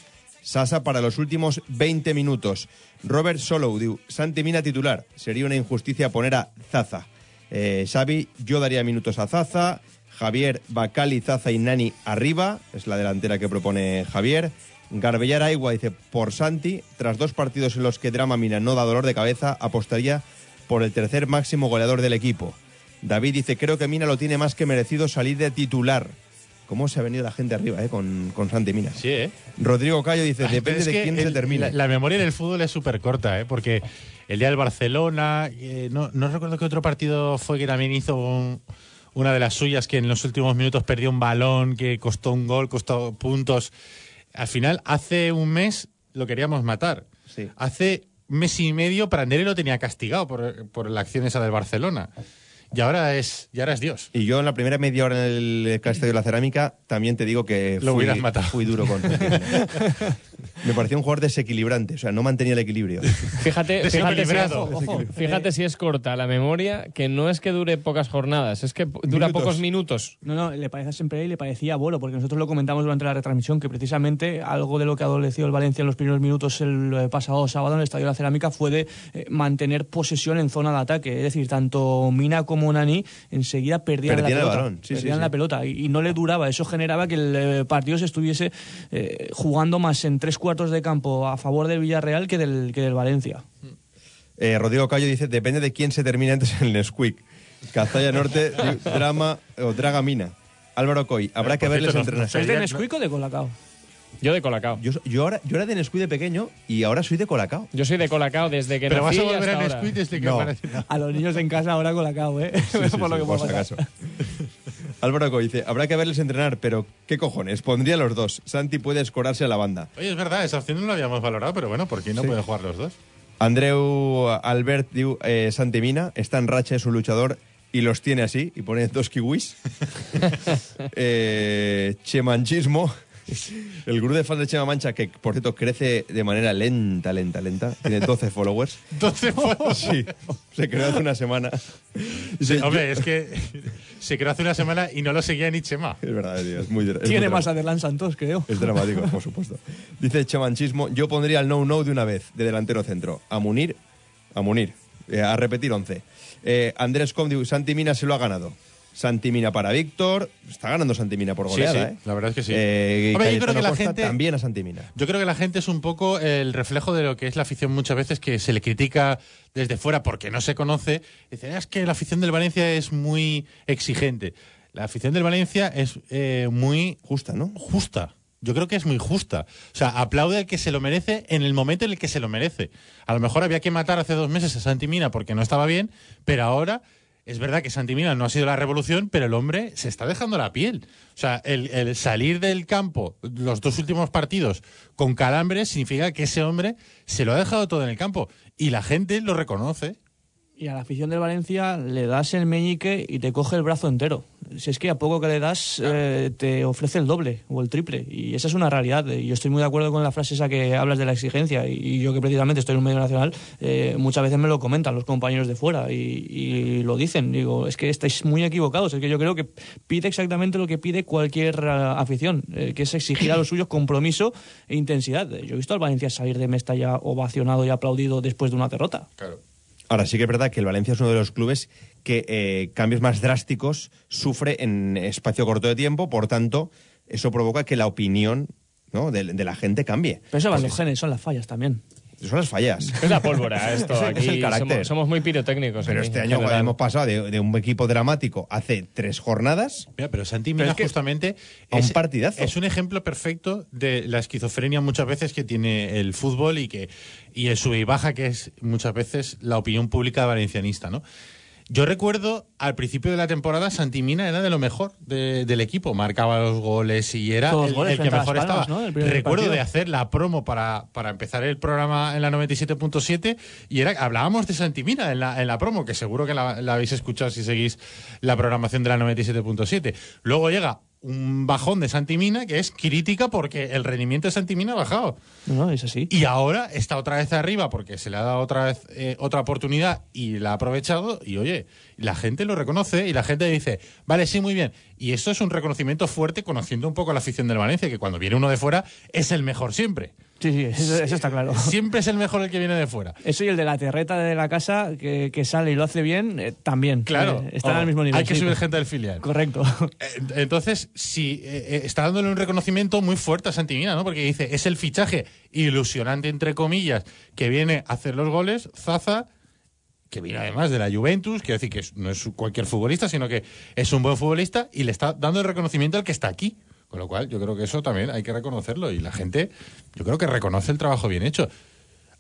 Sasa para los últimos 20 minutos. Robert Solow, diu, Santi Mina titular. Sería una injusticia poner a Zaza. Eh, Xavi, yo daría minutos a Zaza. Javier, Bacali, Zaza y Nani arriba. Es la delantera que propone Javier. Garbellar Aigua dice por Santi. Tras dos partidos en los que Drama Mina no da dolor de cabeza, apostaría por el tercer máximo goleador del equipo. David dice, creo que Mina lo tiene más que merecido salir de titular. ¿Cómo se ha venido la gente arriba eh, con, con Santi? Sí, ¿eh? Rodrigo Cayo dice, depende de quién se el- termine. La, la memoria del fútbol es súper corta, ¿eh? porque el día del Barcelona, eh, no, no recuerdo qué otro partido fue que también hizo un- una de las suyas que en los últimos minutos perdió un balón, que costó un gol, costó puntos. Al final, hace un mes lo queríamos matar. Sí. Hace mes y medio Prandelli lo tenía castigado por, por la acción esa del Barcelona. Y ahora es, y ahora es Dios. Y yo en la primera media hora en el Castillo de la Cerámica también te digo que Lo fui, hubieras matado. fui duro con. [laughs] Me parecía un jugador desequilibrante, o sea, no mantenía el equilibrio. Fíjate, fíjate, si, Desequilibrado. ojo, ojo, fíjate si es corta la memoria, que no es que dure pocas jornadas, es que dura Minutos. pocos minutos. No, no, le parece a siempre y le parecía a Boro, porque nosotros lo comentamos durante la retransmisión, que precisamente algo de lo que adoleció el Valencia en los primeros minutos el eh, pasado sábado en el Estadio de la Cerámica fue de eh, mantener posesión en zona de ataque. Es decir, tanto Mina como Nani enseguida perdían, Perdían la el pelota. balón, sí, sí, perdían sí. la pelota y, y no le duraba. Eso generaba que el eh, partido se estuviese eh, jugando más en tres cuartos de campo a favor del Villarreal que del, que del Valencia. Eh, Rodrigo Cayo dice, depende de quién se termine antes en el Nesquik. Cazalla Norte, [laughs] Drama o Dragamina. Álvaro Coy, habrá que entrenar. nos- ¿Sois de Nesquik o de Colacao? Yo de Colacao. Yo, yo, ahora, yo era de Nesquik de pequeño y ahora soy de Colacao. Yo soy de Colacao desde que Pero vas nací a y volver a desde que No. aparece- [laughs] A los niños en casa ahora Colacao, ¿eh? [laughs] por lo que por si acaso. Álvaro Coy dice, habrá que verles entrenar, pero ¿qué cojones? Pondría los dos. Santi puede escorarse a la banda. Oye, es verdad, esa opción no la habíamos valorado, pero bueno, ¿por qué no Sí. pueden jugar los dos? Andreu Albert diu, eh, Santimina está en racha, es un luchador y los tiene así, y pone dos kiwis. [laughs] eh, chemanchismo. [laughs] El grupo de fans de Chema Mancha, que por cierto crece de manera lenta, lenta, lenta, tiene 12 [laughs] followers. Entonces, pues, Sí, se creó hace una semana. Sí, hombre, es que se creó hace una semana y no lo seguía ni Chema. Es verdad, tío, es muy, es muy Tiene más. Adelán Santos, creo. Es dramático, por supuesto. Dice Chemanchismo, yo pondría el no-no de una vez, de delantero centro. A Munir, a Munir, eh, a repetir 11. Eh, Andrés Condi, Santi Mina se lo ha ganado. Santi Mina para Víctor, está ganando Santi Mina por goleada, sí, ¿eh? la verdad es que sí. Eh, Hombre, yo creo que la gente- También a Santi Mina. Yo creo que la gente es un poco el reflejo de lo que es la afición muchas veces, que se le critica desde fuera porque no se conoce. Dicen, "Ah, es que la afición del Valencia es muy exigente. La afición del Valencia es eh, muy Justa, ¿no? justa. yo creo que es muy justa. O sea, aplaude al que se lo merece en el momento en el que se lo merece. A lo mejor había que matar hace dos meses a Santi Mina porque no estaba bien, pero ahora es verdad que Santi Mina no ha sido la revolución, pero el hombre se está dejando la piel. O sea, el, el salir del campo los dos últimos partidos con calambres significa que ese hombre se lo ha dejado todo en el campo y la gente lo reconoce. Y a la afición del Valencia le das el meñique y te coge el brazo entero. Si es que a poco que le das eh, te ofrece el doble o el triple. Y esa es una realidad. Y yo estoy muy de acuerdo con la frase esa que hablas de la exigencia. Y yo que precisamente estoy en un medio nacional, eh, muchas veces me lo comentan los compañeros de fuera y, y lo dicen. Digo, es que estáis muy equivocados. Es que yo creo que pide exactamente lo que pide cualquier eh, afición, eh, que es exigir a los suyos compromiso e intensidad. Yo he visto al Valencia salir de Mestalla ovacionado y aplaudido después de una derrota. Claro. Ahora sí que es verdad que el Valencia es uno de los clubes que eh, cambios más drásticos sufre en espacio corto de tiempo, por tanto, eso provoca que la opinión ¿no? de, de la gente cambie. Pero eso van los genes, son las fallas también. Son las fallas. Es la pólvora [laughs] esto. Aquí es el carácter. Somos, somos muy pirotécnicos. Pero este año general. hemos pasado de, de un equipo dramático hace tres jornadas Mira, pero Santi Pero Mina es que justamente a un es, partidazo. es un ejemplo perfecto de la esquizofrenia muchas veces que tiene el fútbol y que y el sube y baja que es muchas veces la opinión pública valencianista, ¿no? Yo recuerdo al principio de la temporada Santi Mina era de lo mejor de- del equipo, marcaba los goles y era el, goles el que mejor Palmas, estaba. Recuerdo partido. de hacer la promo para, para empezar el programa en la 97.7 y era hablábamos de Santi Mina en la, en la promo, que seguro que la, la habéis escuchado si seguís la programación de la 97.7. Luego llega un bajón de Santi Mina que es crítica porque el rendimiento de Santi Mina ha bajado. No, no, es así. Y ahora está otra vez arriba porque se le ha dado otra vez eh, otra oportunidad y la ha aprovechado. Y oye, la gente lo reconoce y la gente dice, vale, sí, muy bien. Y eso es un reconocimiento fuerte conociendo un poco la afición del Valencia, que cuando viene uno de fuera es el mejor siempre. Sí, sí, eso, eso está claro. [laughs] Siempre es el mejor el que viene de fuera. Eso y el de la terreta de la casa que, que sale y lo hace bien, eh, también. Claro, Eh, están Oh, al mismo nivel. Hay que sí. subir gente del filial. Correcto. Eh, Entonces, sí, eh, está dándole un reconocimiento muy fuerte a Santimina, ¿no? Porque dice, es el fichaje ilusionante, entre comillas, que viene a hacer los goles, Zaza, que viene además de la Juventus, quiero decir que no es cualquier futbolista, sino que es un buen futbolista y le está dando el reconocimiento al que está aquí. Con lo cual, yo creo que eso también hay que reconocerlo y la gente, yo creo que reconoce el trabajo bien hecho.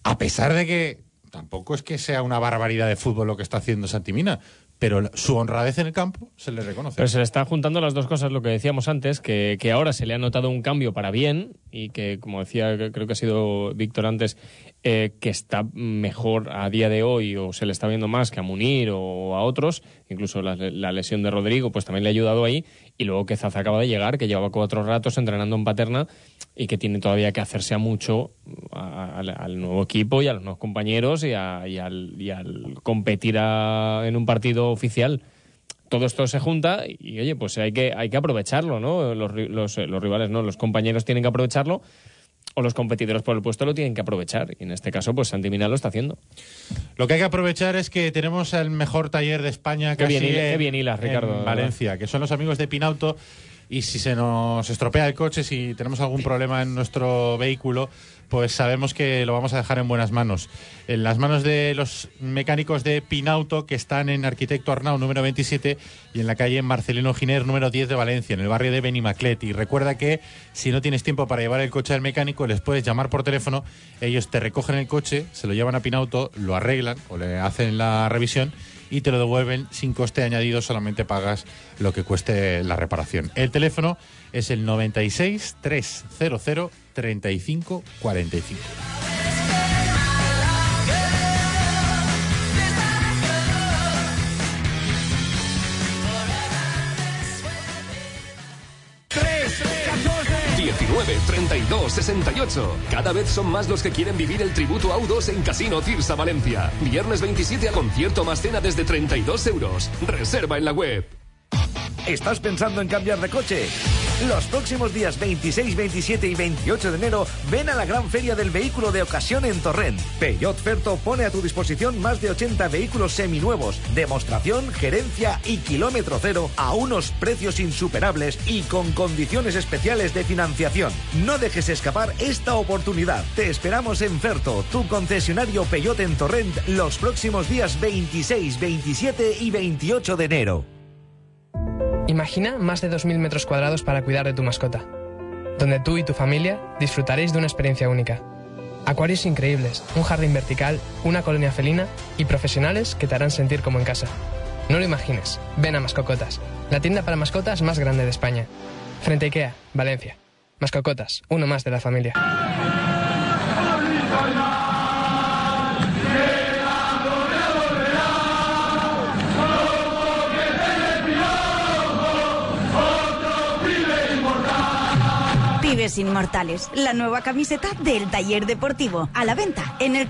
A pesar de que tampoco es que sea una barbaridad de fútbol lo que está haciendo Santimina, pero su honradez en el campo se le reconoce. Pero se le están juntando las dos cosas, lo que decíamos antes, que, que ahora se le ha notado un cambio para bien y que, como decía, creo que ha sido Víctor antes, eh, que está mejor a día de hoy o se le está viendo más que a Munir o a otros, incluso la, la lesión de Rodrigo pues también le ha ayudado ahí y luego que Zaza acaba de llegar, que llevaba cuatro ratos entrenando en Paterna y que tiene todavía que hacerse a mucho a- al, nuevo equipo y a los nuevos compañeros y, a- y al, y al competir en un partido oficial todo esto se junta y, oye, pues hay que, hay que aprovecharlo, ¿no? Los, los, eh, los rivales, ¿no? Los compañeros tienen que aprovecharlo o los competidores por el puesto lo tienen que aprovechar. Y en este caso, pues Santi Mina lo está haciendo. Lo que hay que aprovechar es que tenemos el mejor taller de España Qué casi bien en- qué bien hilas, en Ricardo, verdad. Valencia, que son los amigos de Pinauto. Y si se nos estropea el coche, si tenemos algún problema en nuestro vehículo, pues sabemos que lo vamos a dejar en buenas manos. En las manos de los mecánicos de Pinauto, que están en Arquitecto Arnau número 27 y en la calle Marcelino Giner número 10 de Valencia, en el barrio de Benimaclet. Y recuerda que si no tienes tiempo para llevar el coche al mecánico, les puedes llamar por teléfono, ellos te recogen el coche, se lo llevan a Pinauto, lo arreglan o le hacen la revisión y te lo devuelven sin coste añadido, solamente pagas lo que cueste la reparación. El teléfono es el 96 300 35 45. Casino. 19, 32, 68. Cada vez son más los que quieren vivir el tributo a U2 en Casino Cirsa Valencia. Viernes 27 a concierto más cena desde 32 euros. Reserva en la web. ¿Estás pensando en cambiar de coche? Los próximos días 26, 27 y 28 de enero ven a la gran feria del vehículo de ocasión en Torrent. Peugeot Ferto pone a tu disposición más de 80 vehículos seminuevos, demostración, gerencia y kilómetro cero a unos precios insuperables y con condiciones especiales de financiación. No dejes escapar esta oportunidad. Te esperamos en Ferto, tu concesionario Peugeot en Torrent, los próximos días 26, 27 y 28 de enero. Imagina más de 2.000 metros cuadrados para cuidar de tu mascota. donde tú y tu familia disfrutaréis de una experiencia única. Acuarios increíbles, un jardín vertical, una colonia felina y profesionales que te harán sentir como en casa. No lo imagines, ven a Mascocotas, la tienda para mascotas más grande de España. Frente a Ikea, Valencia. Mascocotas, uno más de la familia. Inmortales, la nueva camiseta del taller deportivo. A la venta en el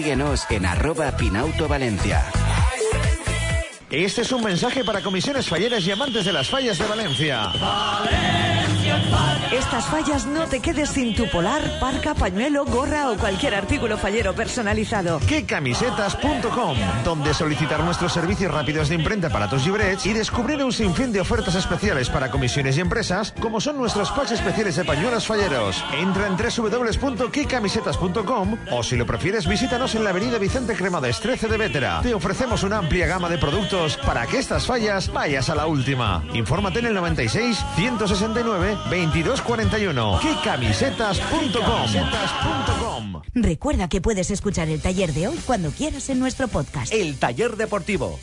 síguenos en arroba Pinauto Valencia. Este es un mensaje para comisiones falleras y amantes de las fallas de Valencia. Estas fallas no te quedes sin tu polar, parca, pañuelo, gorra o cualquier artículo fallero personalizado. quecamisetas.com, donde solicitar nuestros servicios rápidos de imprenta para tus librets y descubrir un sinfín de ofertas especiales para comisiones y empresas, como son nuestros packs especiales de pañuelos falleros. Entra en www.quecamisetas.com o si lo prefieres visítanos en la avenida Vicente Cremades 13 de Vétera. Te ofrecemos una amplia gama de productos para que estas fallas vayas a la última. Infórmate en el 96 169 2241. quecamisetas.com. Recuerda que puedes escuchar el taller de hoy cuando quieras en nuestro podcast. El taller deportivo.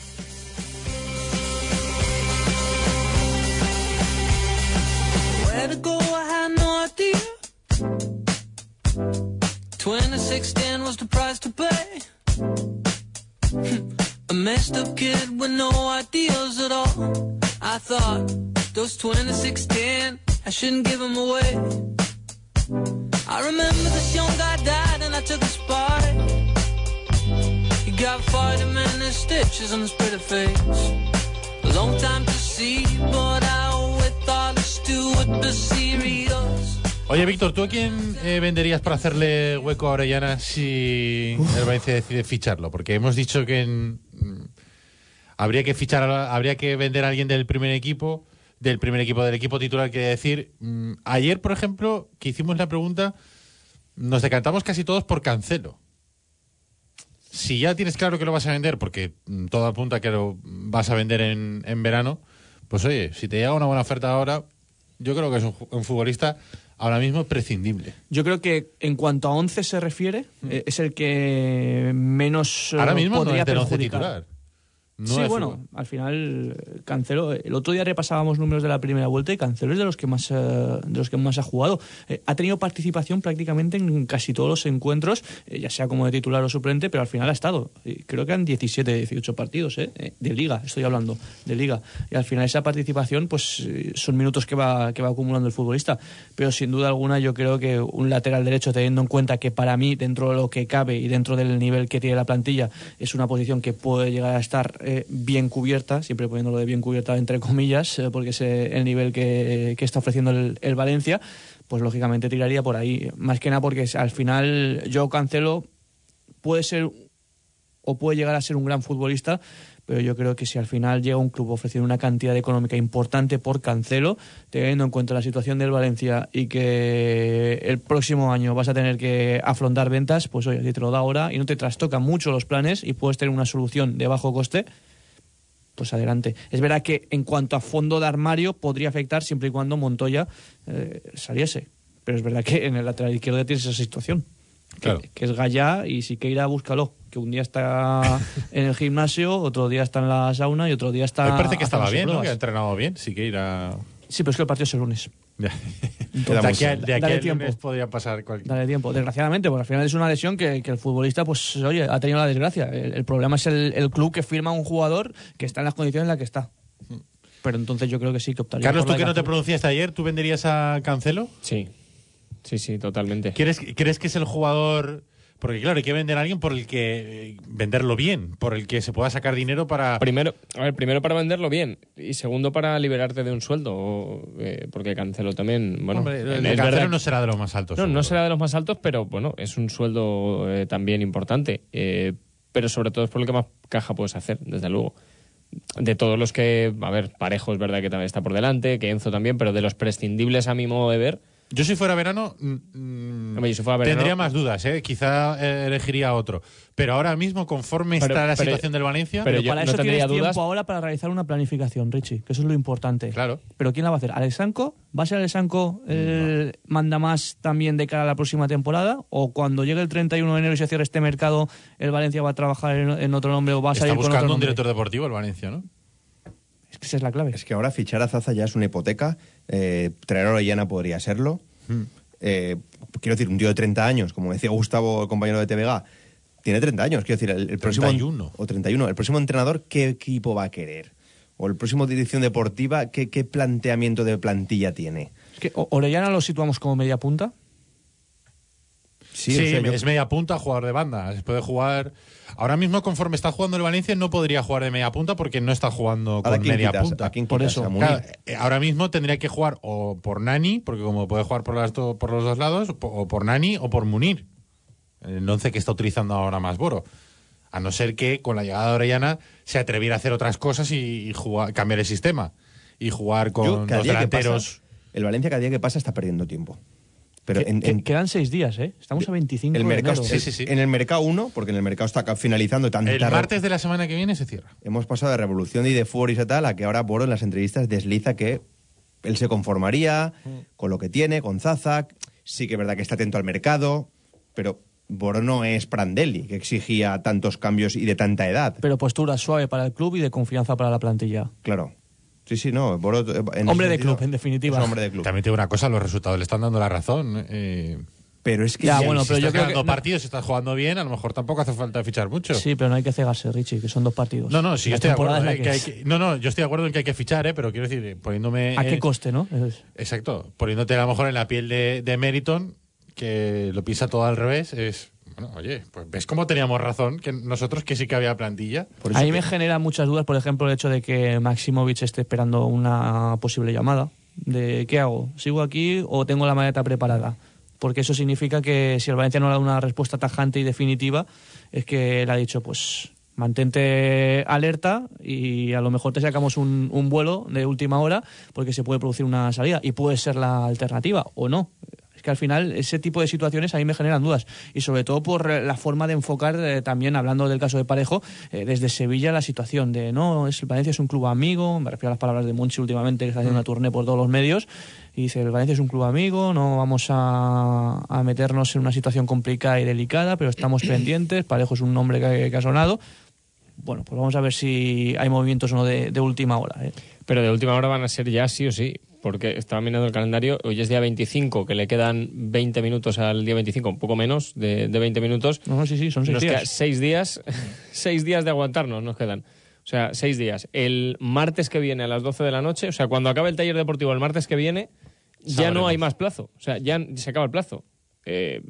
Where to go, I had no idea. 2610 was the price to pay. A messed up kid with no ideals at all. I thought those 2610, I shouldn't give them away. I remember this young guy died and I took his part. He got vitamin stitches on his pretty face. A long time to see, but I always thought it's too would be serious. Oye, Víctor, ¿tú a quién eh, venderías para hacerle hueco a Orellana si el Valencia decide ficharlo? Porque hemos dicho que en- mm, habría que fichar, a- habría que vender a alguien del primer equipo, del primer equipo, del equipo titular, quiere decir. mm, ayer, por ejemplo, que hicimos la pregunta, nos decantamos casi todos por Cancelo. Si ya tienes claro que lo vas a vender, porque mm, todo apunta que lo vas a vender en, en verano, pues oye, si te llega una buena oferta ahora, yo creo que es un, futbolista ahora mismo prescindible. Yo creo que en cuanto a 11 se refiere, eh, es el que menos eh, Mm. Ahora mismo no es del once perjudicar. titular. No sí, bueno, fútbol. al final eh, Cancelo, el otro día repasábamos números de la primera vuelta y Cancelo es de los que más eh, de los que más ha jugado. Eh, ha tenido participación prácticamente en casi todos los encuentros, eh, ya sea como de titular o suplente, pero al final ha estado. Creo que han 17, 18 partidos eh, de liga, estoy hablando de liga. Y al final esa participación pues son minutos que va que va acumulando el futbolista, pero sin duda alguna yo creo que un lateral derecho teniendo en cuenta que para mí dentro de lo que cabe y dentro del nivel que tiene la plantilla es una posición que puede llegar a estar eh, bien cubierta, siempre poniéndolo de bien cubierta entre comillas, eh, porque es eh, el nivel que, que está ofreciendo el, el Valencia, pues lógicamente tiraría por ahí. Más que nada porque al final yo cancelo, puede ser o puede llegar a ser un gran futbolista, pero yo creo que si al final llega un club ofreciendo una cantidad económica importante por Cancelo, teniendo en cuenta la situación del Valencia y que el próximo año vas a tener que afrontar ventas, pues oye, si te lo da ahora y no te trastoca mucho los planes y puedes tener una solución de bajo coste, pues adelante. Es verdad que en cuanto a fondo de armario podría afectar siempre y cuando Montoya eh, saliese, pero es verdad que en el lateral izquierdo tienes esa situación. Claro. Que es Gallá y Siqueira, búscalo. Que un día está en el gimnasio, otro día está en la sauna y otro día está. Me parece que estaba bien, ¿no? Que ha entrenado bien, sí que irá... Sí, pero es que el partido es el lunes. Entonces, de aquí, a- de aquí dale al tiempo. lunes podría pasar cualquier... Dale tiempo. Desgraciadamente, porque al final es una lesión que, que el futbolista, pues, oye, ha tenido la desgracia. El, el problema es el, el club que firma a un jugador que está en las condiciones en las que está. Pero entonces yo creo que sí que optaría Carlos, por tú que no te pronunciaste ayer, ¿tú venderías a Cancelo? Sí, sí, sí, totalmente. ¿Crees, ¿Crees que es el jugador Porque claro, hay que vender a alguien por el que... eh, venderlo bien, por el que se pueda sacar dinero para... Primero, a ver, primero para venderlo bien y segundo para liberarte de un sueldo, o, eh, porque Cancelo también, bueno, Hombre, el verdad Cancelo no será de los más altos. No, no será de los más altos, pero bueno, es un sueldo eh, también importante. Pero sobre todo es por lo que más caja puedes hacer, desde luego. De todos los que, a ver, Parejo es verdad que también está por delante, que Enzo también, pero de los prescindibles a mi modo de ver, Yo si fuera verano, mm, mm, Hombre, yo si fuera verano- tendría más dudas, ¿eh? quizá eh, elegiría otro. Pero ahora mismo, conforme Pero- está la pero- situación del Valencia, pero Pero yo para no eso tendría tienes dudas. tiempo ahora para realizar una planificación, Richie, que eso es lo importante. Claro. Pero ¿quién la va a hacer? ¿Alexanco? ¿Va a ser Alexanco el manda más también de cara a la próxima temporada? ¿O cuando llegue el 31 de enero y se cierre este mercado, el Valencia va a trabajar en, en otro nombre o va a está salir con otro buscando un director deportivo el Valencia, ¿no? Es que esa es la clave. Es que ahora fichar a Zaza ya es una hipoteca. Eh, traer a Orellana podría serlo. Eh, quiero decir, un tío de 30 años, como decía Gustavo, el compañero de TVG, tiene 30 años. Quiero decir, el, el próximo. 31. O 31. El próximo entrenador, ¿qué equipo va a querer? O el próximo dirección deportiva, ¿qué, qué planteamiento de plantilla tiene? Es que Orellana lo situamos como media punta. Sí, o sea, yo- es media punta, jugador de banda. Se puede jugar. Ahora mismo, conforme está jugando el Valencia, no podría jugar de media punta porque no está jugando ¿Ahora con quién media quitas? punta. ¿A quién Por eso. ¿A Munir? Claro, eh, ahora mismo tendría que jugar o por Nani, porque como puede jugar por, las do- por los dos lados, o por Nani o por Munir. El once que está utilizando ahora más Boro. A no ser que con la llegada de Orellana se atreviera a hacer otras cosas y, y jugar- cambiar el sistema. Y jugar con Yo, cada los día que delanteros. pasa, el Valencia cada día que pasa está perdiendo tiempo. Pero Que- en, que- en- quedan seis días, ¿eh? Estamos a 25 el de mercado, enero. Sí, sí, sí. en el mercado 1, porque en el mercado está finalizando tan El tarde- martes de la semana que viene se cierra. Hemos pasado de revolución y de fuoris y tal a que ahora Boro en las entrevistas desliza que él se conformaría con lo que tiene, con Zaza. Sí que es verdad que está atento al mercado, pero Boro no es Prandelli, que exigía tantos cambios y de tanta edad. Pero postura suave para el club y de confianza para la plantilla. Claro. Sí, sí, no. En Hombre de sentido, club, en definitiva. es hombre de club. También digo una cosa, los resultados le están dando la razón. eh, Pero es que Ya, y bueno, si pero yo estás creo ganando que no- partidos, si estás jugando bien, a lo mejor tampoco hace falta fichar mucho. Sí, pero no hay que cegarse, Richie, que son dos partidos. No, no, sí, yo estoy de acuerdo. temporada es la que hay es. que- no, no, yo estoy de acuerdo en que hay que fichar, eh, pero quiero decir, eh, poniéndome. ¿A qué coste, no? Es- Exacto, poniéndote a lo mejor en la piel de, de Meriton, que lo piensa todo al revés, es. Bueno, oye, pues ves cómo teníamos razón, que nosotros que sí que había plantilla. por eso A mí que- me genera muchas dudas, por ejemplo, el hecho de que Maximovic esté esperando una posible llamada. De ¿qué hago? ¿Sigo aquí o tengo la maleta preparada? Porque eso significa que si el Valencia no le da una respuesta tajante y definitiva, es que él ha dicho, pues mantente alerta y a lo mejor te sacamos un, un vuelo de última hora porque se puede producir una salida y puede ser la alternativa o no. Es que al final ese tipo de situaciones a mí me generan dudas y sobre todo por eh, la forma de enfocar eh, también, hablando del caso de Parejo, eh, desde Sevilla la situación de no, es, el Valencia es un club amigo, me refiero a las palabras de Monchi últimamente que está haciendo una tournée por todos los medios y dice el Valencia es un club amigo, no vamos a, a meternos en una situación complicada y delicada, pero estamos [clears throat] pendientes, Parejo es un nombre que, que ha sonado. Bueno, pues vamos a ver si hay movimientos o no de, de última hora. ¿eh? pero de última hora van a ser ya sí o sí, porque estaba mirando el calendario, hoy es día 25, que le quedan 20 minutos al día 25, un poco menos de, de 20 minutos. No, no, sí, sí, son seis Nos queda días. seis días, [laughs] seis días de aguantarnos nos quedan. O sea, seis días. El martes que viene a las 12 de la noche, o sea, cuando acabe el taller deportivo el martes que viene, ya no hay más plazo. O sea, ya se acaba el plazo. Eh,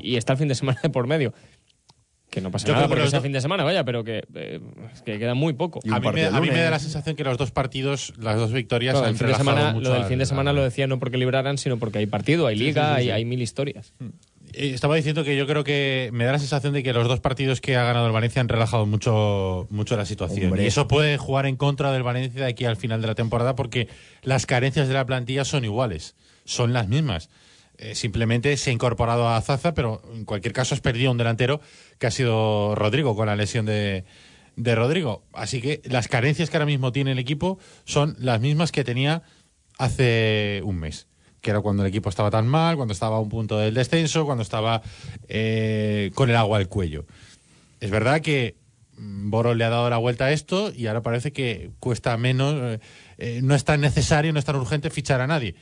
y está el fin de semana de [laughs] por medio. Que no pasa Yo nada creo que porque los sea fin de semana, vaya, pero que, eh, es que queda muy poco. Y un A mí, me, partido a mí me lunes. da la sensación que los dos partidos, las dos victorias, Claro, han el fin de relajado semana, mucho lo del al- fin de semana al- lo decía no porque libraran, sino porque hay partido, hay liga, Hay, hay mil historias. Eh, Estaba diciendo que yo creo que me da la sensación de que los dos partidos que ha ganado el Valencia han relajado mucho, mucho la situación. Hombre. Y eso puede jugar en contra del Valencia de aquí al final de la temporada porque las carencias de la plantilla son iguales, son las mismas. Eh, simplemente se ha incorporado a Zaza, pero en cualquier caso has perdido un delantero que ha sido Rodrigo con la lesión de, de Rodrigo. Así que las carencias que ahora mismo tiene el equipo son las mismas que tenía hace un mes que era cuando el equipo estaba tan mal, cuando estaba a un punto del descenso, cuando estaba eh, con el agua al cuello. Es verdad que mm, Boro le ha dado la vuelta a esto y ahora parece que cuesta menos, eh, eh, no es tan necesario, no es tan urgente fichar a nadie.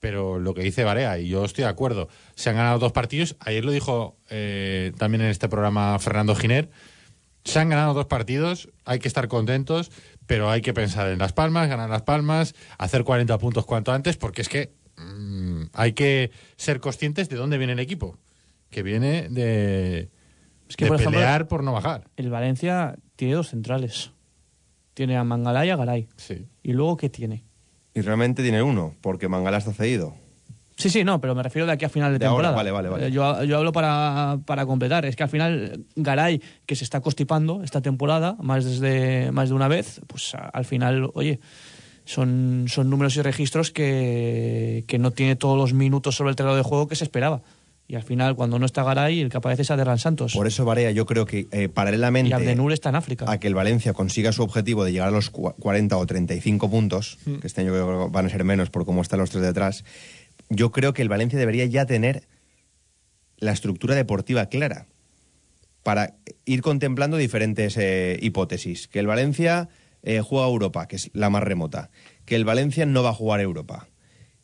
Pero lo que dice Barea, y yo estoy de acuerdo, se han ganado dos partidos, ayer lo dijo eh, también en este programa Fernando Giner, se han ganado dos partidos, hay que estar contentos, pero hay que pensar en Las Palmas, ganar Las Palmas, hacer 40 puntos cuanto antes, porque es que mm, hay que ser conscientes de dónde viene el equipo. que viene de, Es que, de por ejemplo, pelear por no bajar. El Valencia tiene dos centrales. Tiene a Mangalá y a Garay. Sí. ¿Y luego qué tiene? Y realmente tiene uno, porque Mangala está cedido. Sí, sí, no, pero me refiero de aquí a final de, De ahora, temporada. vale, vale, vale. Eh, Yo, yo hablo para, para completar. Es que al final Garay, que se está constipando esta temporada, más, desde, más de una vez, pues al final, oye, son, son números y registros que, que no tiene todos los minutos sobre el terreno de juego que se esperaba. Y al final, cuando no está Garay, el que aparece es Aderlan Santos. Por eso, Varea, yo creo que eh, paralelamente y Abdenur está en África. a que el Valencia consiga su objetivo de llegar a los cua- 40 o 35 puntos, que este año creo que van a ser menos por cómo están los tres detrás, yo creo que el Valencia debería ya tener la estructura deportiva clara para ir contemplando diferentes eh, hipótesis. Que el Valencia eh, juega a Europa, que es la más remota. Que el Valencia no va a jugar a Europa.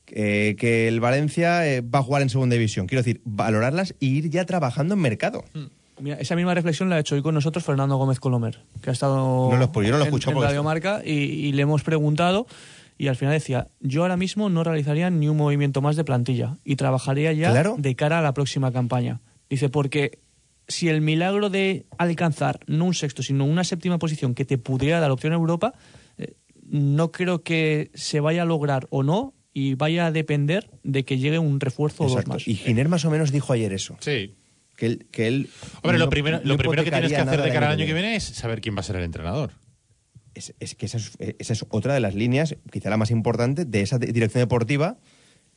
Eh, que el Valencia eh, va a jugar en segunda división. Quiero decir, valorarlas y ir ya trabajando en mercado. Mira, esa misma reflexión la ha hecho hoy con nosotros Fernando Gómez Colomer, que ha estado No lo- yo no lo he en- en, Radio Marca y, y le hemos preguntado y al final decía, yo ahora mismo no realizaría ni un movimiento más de plantilla y trabajaría ya Claro. de cara a la próxima campaña. Dice, porque si el milagro de alcanzar no un sexto, sino una séptima posición que te pudiera dar opción a Europa, eh, no creo que se vaya a lograr o no y vaya a depender de que llegue un refuerzo o dos más. Y Giner más o menos dijo ayer eso. Sí. Que él, que él Hombre, lo primero, no lo primero que tienes que hacer de cara al año que viene es saber quién va a ser el entrenador. Es, es que esa es, esa es otra de las líneas, quizá la más importante, de esa di- dirección deportiva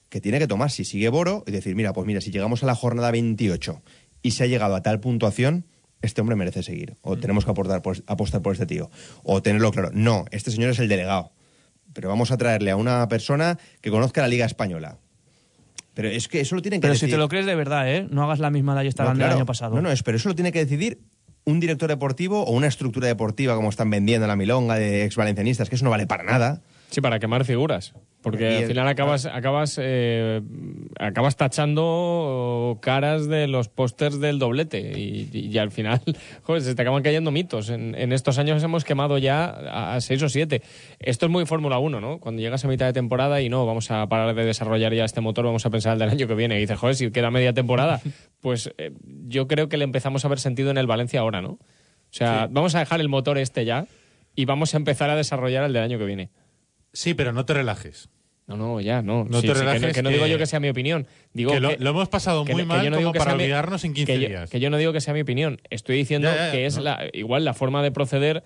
que tiene que tomar. Si sigue Boro y decir, mira, pues mira, si llegamos a la jornada 28 y se ha llegado a tal puntuación, este hombre merece seguir. O tenemos que aportar por- apostar por este tío. O tenerlo claro. No, este señor es el delegado. Pero vamos a traerle a una persona que conozca la Liga Española. Pero es que eso lo tienen que Pero si decidir. te lo crees de verdad, ¿eh? No hagas la misma de esta No, claro. del año pasado. No, no, es, pero eso lo tiene que decidir un director deportivo o una estructura deportiva como están vendiendo la milonga de ex valencianistas, que eso no vale para nada. Sí, para quemar figuras. Porque al final acabas, acabas, eh, acabas tachando caras de los pósters del doblete. Y, y- y al final, [laughs] joder, se te acaban cayendo mitos. En, en estos años hemos quemado ya a, a seis o siete. Esto es muy Fórmula 1, ¿no? Cuando llegas a mitad de temporada y no, vamos a parar de desarrollar ya este motor, vamos a pensar el del año que viene. Y dices, joder, si queda media temporada. [laughs] Pues eh, yo creo que le empezamos a ver sentido en el Valencia ahora, ¿no? O sea, vamos a dejar el motor este ya y vamos a empezar a desarrollar el del año que viene. Sí, pero no te relajes. No, no, ya, no. No Sí, te sí, que no- relajes, que, no que- digo yo que sea mi opinión. Digo que lo, que- lo hemos pasado muy mal yo no como para mi- olvidarnos en 15 que yo- días. que yo no digo que sea mi opinión. Estoy diciendo Ya, ya, que es no. la, igual la forma de proceder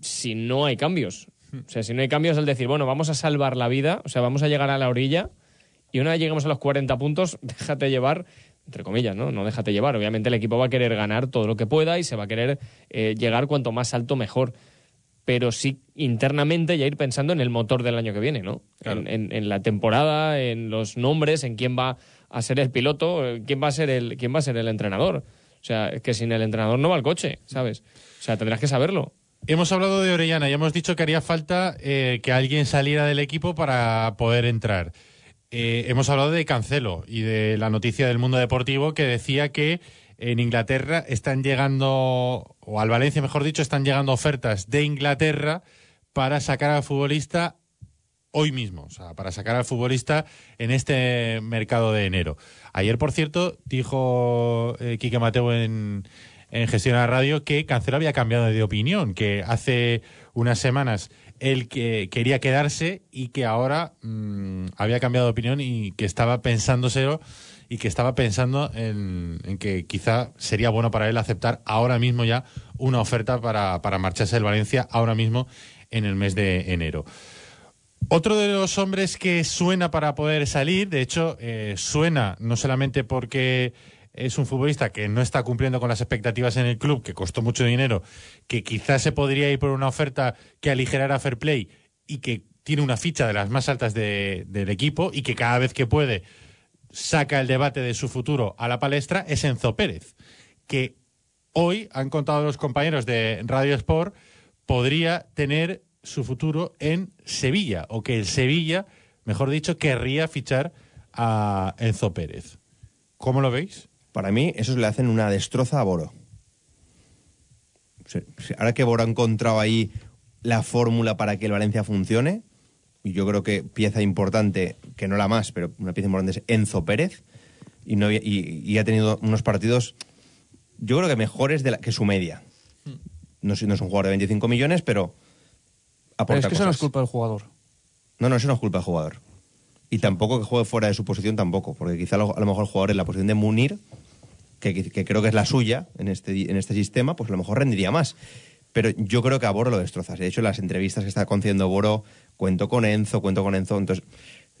si no hay cambios. O sea, si no hay cambios, el decir, bueno, vamos a salvar la vida, o sea, vamos a llegar a la orilla y una vez lleguemos a los 40 puntos, [laughs] déjate llevar, entre comillas, ¿no? No déjate llevar. Obviamente el equipo va a querer ganar todo lo que pueda y se va a querer eh, llegar cuanto más alto mejor. Pero sí internamente ya ir pensando en el motor del año que viene, ¿no? En, en- en la temporada, en los nombres, en quién va a ser el piloto, eh, quién va a ser el, quién va a ser el entrenador. O sea, es que sin el entrenador no va el coche, ¿sabes? O sea, tendrás que saberlo. Hemos hablado de Orellana y hemos dicho que haría falta eh, que alguien saliera del equipo para poder entrar. Eh, hemos hablado de Cancelo y de la noticia del mundo deportivo que decía que en Inglaterra están llegando, o al Valencia mejor dicho, están llegando ofertas de Inglaterra para sacar al futbolista hoy mismo, o sea, para sacar al futbolista en este mercado de enero. Ayer, por cierto, dijo eh, Quique Mateo en, en Gestión a la Radio que Cancelo había cambiado de opinión, que hace unas semanas él que quería quedarse y que ahora mm, había cambiado de opinión y que estaba pensándoselo y que estaba pensando en, en que quizá sería bueno para él aceptar ahora mismo ya una oferta para, para marcharse del Valencia ahora mismo en el mes de enero. Otro de los hombres que suena para poder salir, de hecho, eh, suena no solamente porque es un futbolista que no está cumpliendo con las expectativas en el club, que costó mucho dinero, que quizás se podría ir por una oferta que aligerara Fair Play y que tiene una ficha de las más altas de- del equipo y que cada vez que puede saca el debate de su futuro a la palestra, es Enzo Pérez, que hoy han contado los compañeros de Radio Sport, podría tener su futuro en Sevilla, o que el Sevilla, mejor dicho, querría fichar a Enzo Pérez. ¿Cómo lo veis? Para mí, eso le hacen una destroza a Boro. Ahora que Boro ha encontrado ahí la fórmula para que el Valencia funcione, yo creo que pieza importante, que no la más, pero una pieza importante es Enzo Pérez, y, no, y, y ha tenido unos partidos, yo creo que mejores de la- que su media. No, es- no es un jugador de 25 millones, pero aporta Pero es que eso no es cosas. culpa del jugador. No, no, eso no es culpa del jugador. Y tampoco que juegue fuera de su posición, tampoco. Porque quizá lo- a lo mejor el jugador en la posición de Munir, que, que creo que es la suya en este, en este sistema, pues a lo mejor rendiría más. Pero yo creo que a Boro lo destrozas. De hecho, en las entrevistas que está concediendo Boro, cuento con Enzo, cuento con Enzo. Entonces,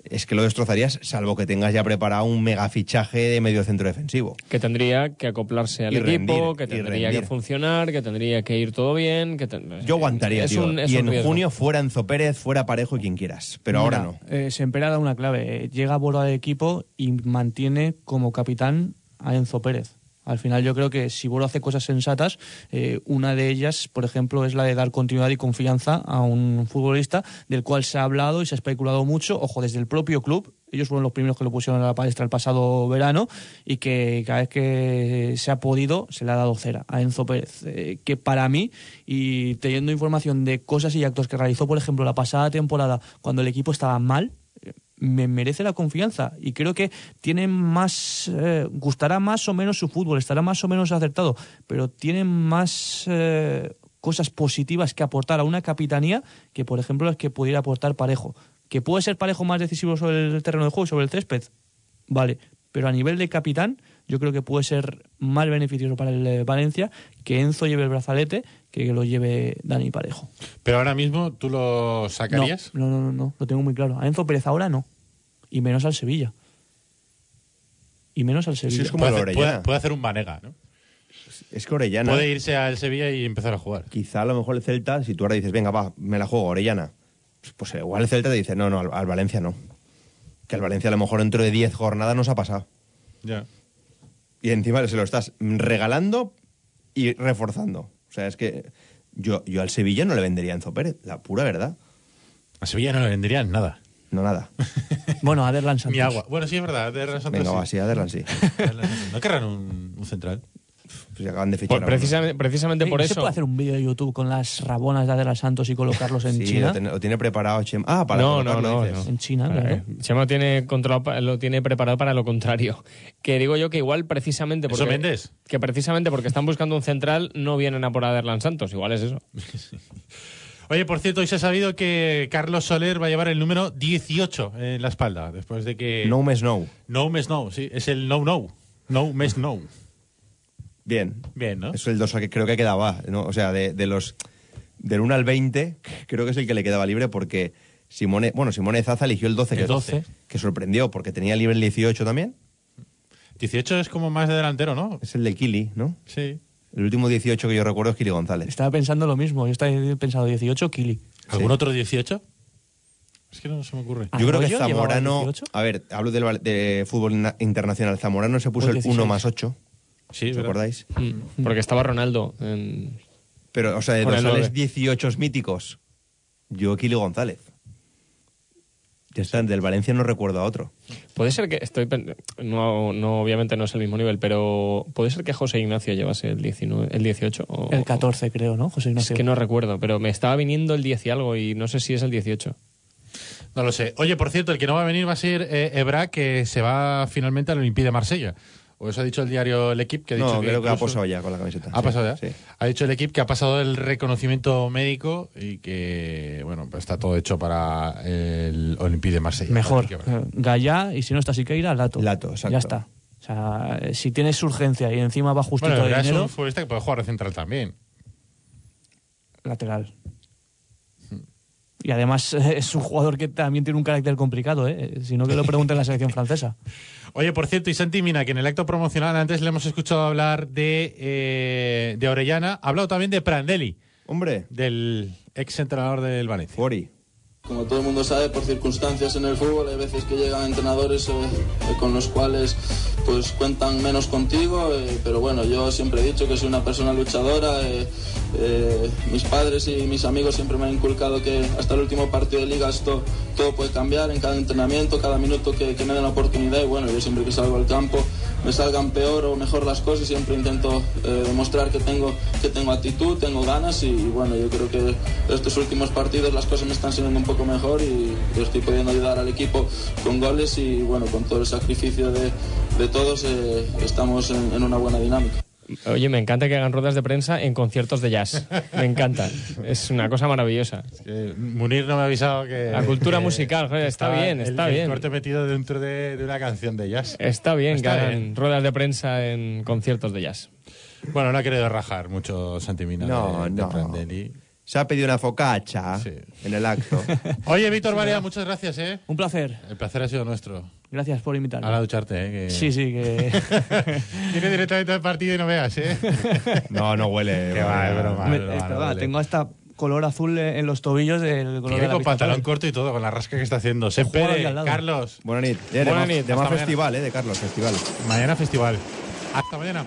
es que lo destrozarías, salvo que tengas ya preparado un mega fichaje de medio centro defensivo. Que tendría que acoplarse al Y equipo, rendir, que tendría que funcionar, que tendría que ir todo bien. Que ten- Yo aguantaría, es tío. un- es y un en riesgo. junio fuera Enzo Pérez, fuera Parejo y quien quieras. Pero ahora no. Eh, Sempere ha dado una clave. Eh, Llega Boro al equipo y mantiene como capitán a Enzo Pérez. Al final yo creo que si Boro hace cosas sensatas, eh, una de ellas, por ejemplo, es la de dar continuidad y confianza a un futbolista del cual se ha hablado y se ha especulado mucho, ojo, desde el propio club. Ellos fueron los primeros que lo pusieron a la palestra el pasado verano y que cada vez que se ha podido se le ha dado cera a Enzo Pérez. Eh, que para mí, y teniendo información de cosas y actos que realizó, por ejemplo, la pasada temporada cuando el equipo estaba mal, me merece la confianza y creo que tiene más eh, gustará más o menos su fútbol estará más o menos acertado pero tiene más eh, cosas positivas que aportar a una capitanía que por ejemplo las que pudiera aportar Parejo que puede ser Parejo más decisivo sobre el terreno de juego sobre el césped. Vale pero a nivel de capitán yo creo que puede ser más beneficioso para el eh, Valencia que Enzo lleve el brazalete que lo lleve Dani Parejo Pero ahora mismo tú lo sacarías. no, no, no, no, lo tengo muy claro. A Enzo Pérez ahora no. Y menos al Sevilla. Y menos al Sevilla. puede, hacer, puede- puede hacer un Vanega, ¿no? Es que Orellana. Puede irse al Sevilla y empezar a jugar. Quizá a lo mejor el Celta, si tú ahora dices, venga, va, me la juego, Orellana. Pues, pues igual el Celta te dice, no, no, al, al Valencia no. Que al Valencia a lo mejor dentro de 10 jornadas nos ha pasado. Ya. Y encima se lo estás regalando y reforzando. O sea, es que yo, yo al Sevilla no le vendería a Enzo Pérez, la pura verdad. A Sevilla no le vendrían nada. No, nada. [laughs] Bueno, a Derlan Santos. Ni agua. Bueno, sí, es verdad. De Santos Venga, va, sí, a Derlan sí. ¿No querrán un, un central? Pues acaban de fichar Por- uno. precisamente, por ¿no eso. ¿Se puede hacer un vídeo de YouTube con las rabonas de Adela Santos y colocarlos en Sí, China? Lo, tiene, lo tiene preparado Chema. Ah, para no, no, no, no. En China. Chema lo tiene, controlado pa- lo tiene preparado para lo contrario. [laughs] Que digo yo que igual precisamente ¿Eso porque, vendes? que precisamente porque están buscando un central no vienen a por Aderlan Santos. Igual es eso. [laughs] Oye, por cierto, hoy se ha sabido que Carlos Soler va a llevar el número 18 en la espalda, después de que... No me snow. No me no, sí, es el no no. No me no. Bien. Bien, ¿no? Es el dosa que creo que quedaba, ¿no? O sea, de, de los del 1 al 20, creo que es el que le quedaba libre porque Simone, bueno, Simone Zaza eligió el 12, El que, 12. que sorprendió porque tenía libre el 18 también. 18 es como más de delantero, ¿no? Es el de Kili, ¿no? Sí. El último 18 que yo recuerdo es Kili González. Estaba pensando lo mismo. Yo estaba pensando 18 Kili. ¿Algún Sí. otro 18? Es que no se me ocurre. Yo creo que ¿Arroyo llevaba Zamorano, 18? a ver, hablo del val- de fútbol na- internacional, Zamorano se puso O el 16. 1 más 8, Sí, es ¿os acordáis? Mm. Porque estaba Ronaldo. en- Pero, o sea, de dorsales nueve. 18 míticos, yo Kili González. Ya está, del Valencia no recuerdo a otro. Puede ser que estoy no, no obviamente no es el mismo nivel, pero puede ser que José Ignacio llevase el 19, el 18 o- El 14, creo, ¿no? José Es Ignacio. que no recuerdo, pero me estaba viniendo el 10 y algo y no sé si es el 18. No lo sé. Oye, por cierto, el que no va a venir va a ser eh, Ebra, que se va finalmente al Olympique de Marsella. O eso ha dicho el diario El Equipe, que ha dicho No, que creo que ha posado ya con la camiseta. ¿Ha Sí, pasado ya? Sí. Ha dicho el equipo que ha pasado el reconocimiento médico y que, bueno, pues está todo hecho para el Olympique de Marsella. Mejor. Gallá y si no está Siqueira, Lato. Lato, exacto. Ya está. O sea, si tienes urgencia y encima va justito Bueno, de Ebra es dinero, un futbolista que puede jugar de central también. lateral. Y además eh, es un jugador que también tiene un carácter complicado, ¿eh? Si no, que lo pregunte en la selección francesa. [laughs] Oye, por cierto, y Santi Mina, que en el acto promocional antes le hemos escuchado hablar de, eh, de Orellana, ha hablado también de Prandelli, Hombre, del ex entrenador del Valencia. Fori. Como todo el mundo sabe, por circunstancias en el fútbol, hay veces que llegan entrenadores eh, eh, con los cuales pues cuentan menos contigo, eh, pero bueno, yo siempre he dicho que soy una persona luchadora. mis padres y mis amigos siempre me han inculcado que hasta el último partido de liga esto todo puede cambiar en cada entrenamiento, cada minuto que, que me den la oportunidad. Y bueno, yo siempre que salgo al campo me salgan peor o mejor las cosas, siempre intento eh, demostrar que tengo, que tengo actitud, tengo ganas y, bueno, yo creo que estos últimos partidos las cosas me están siendo un poco mejor y yo estoy pudiendo ayudar al equipo con goles y bueno, con todo el sacrificio de, de todos eh, estamos en- en una buena dinámica. Oye, me encanta que hagan ruedas de prensa en conciertos de jazz. Me encanta. Es una cosa maravillosa. Eh, Munir no me ha avisado que. La cultura que musical, joder, está bien, el- está el bien. corte metido dentro de, de una canción de jazz. Está bien Está que hagan bien. ruedas de prensa en conciertos de jazz. Bueno, no ha querido rajar mucho Santimina. No, de- de no. Prandelli. Se ha pedido una focacha en el acto. Oye, Víctor Varea, muchas gracias, ¿eh? Un placer. El placer ha sido nuestro. Gracias por invitarme. Ahora a ducharte, ¿eh? Que... Sí, sí, que... [laughs] Viene directamente al partido y no veas, ¿eh? [laughs] No, no huele. Que va, es broma, Me- es broma, es no verdad, huele. tengo hasta color azul en los tobillos del color Viene de la con pantalón corto y todo, con la rasca que está haciendo. Al lado. Carlos. Buena nit. Eh, demà, nit, demà hasta festival, eh, de Carlos, festival. Mañana festival. Hasta mañana.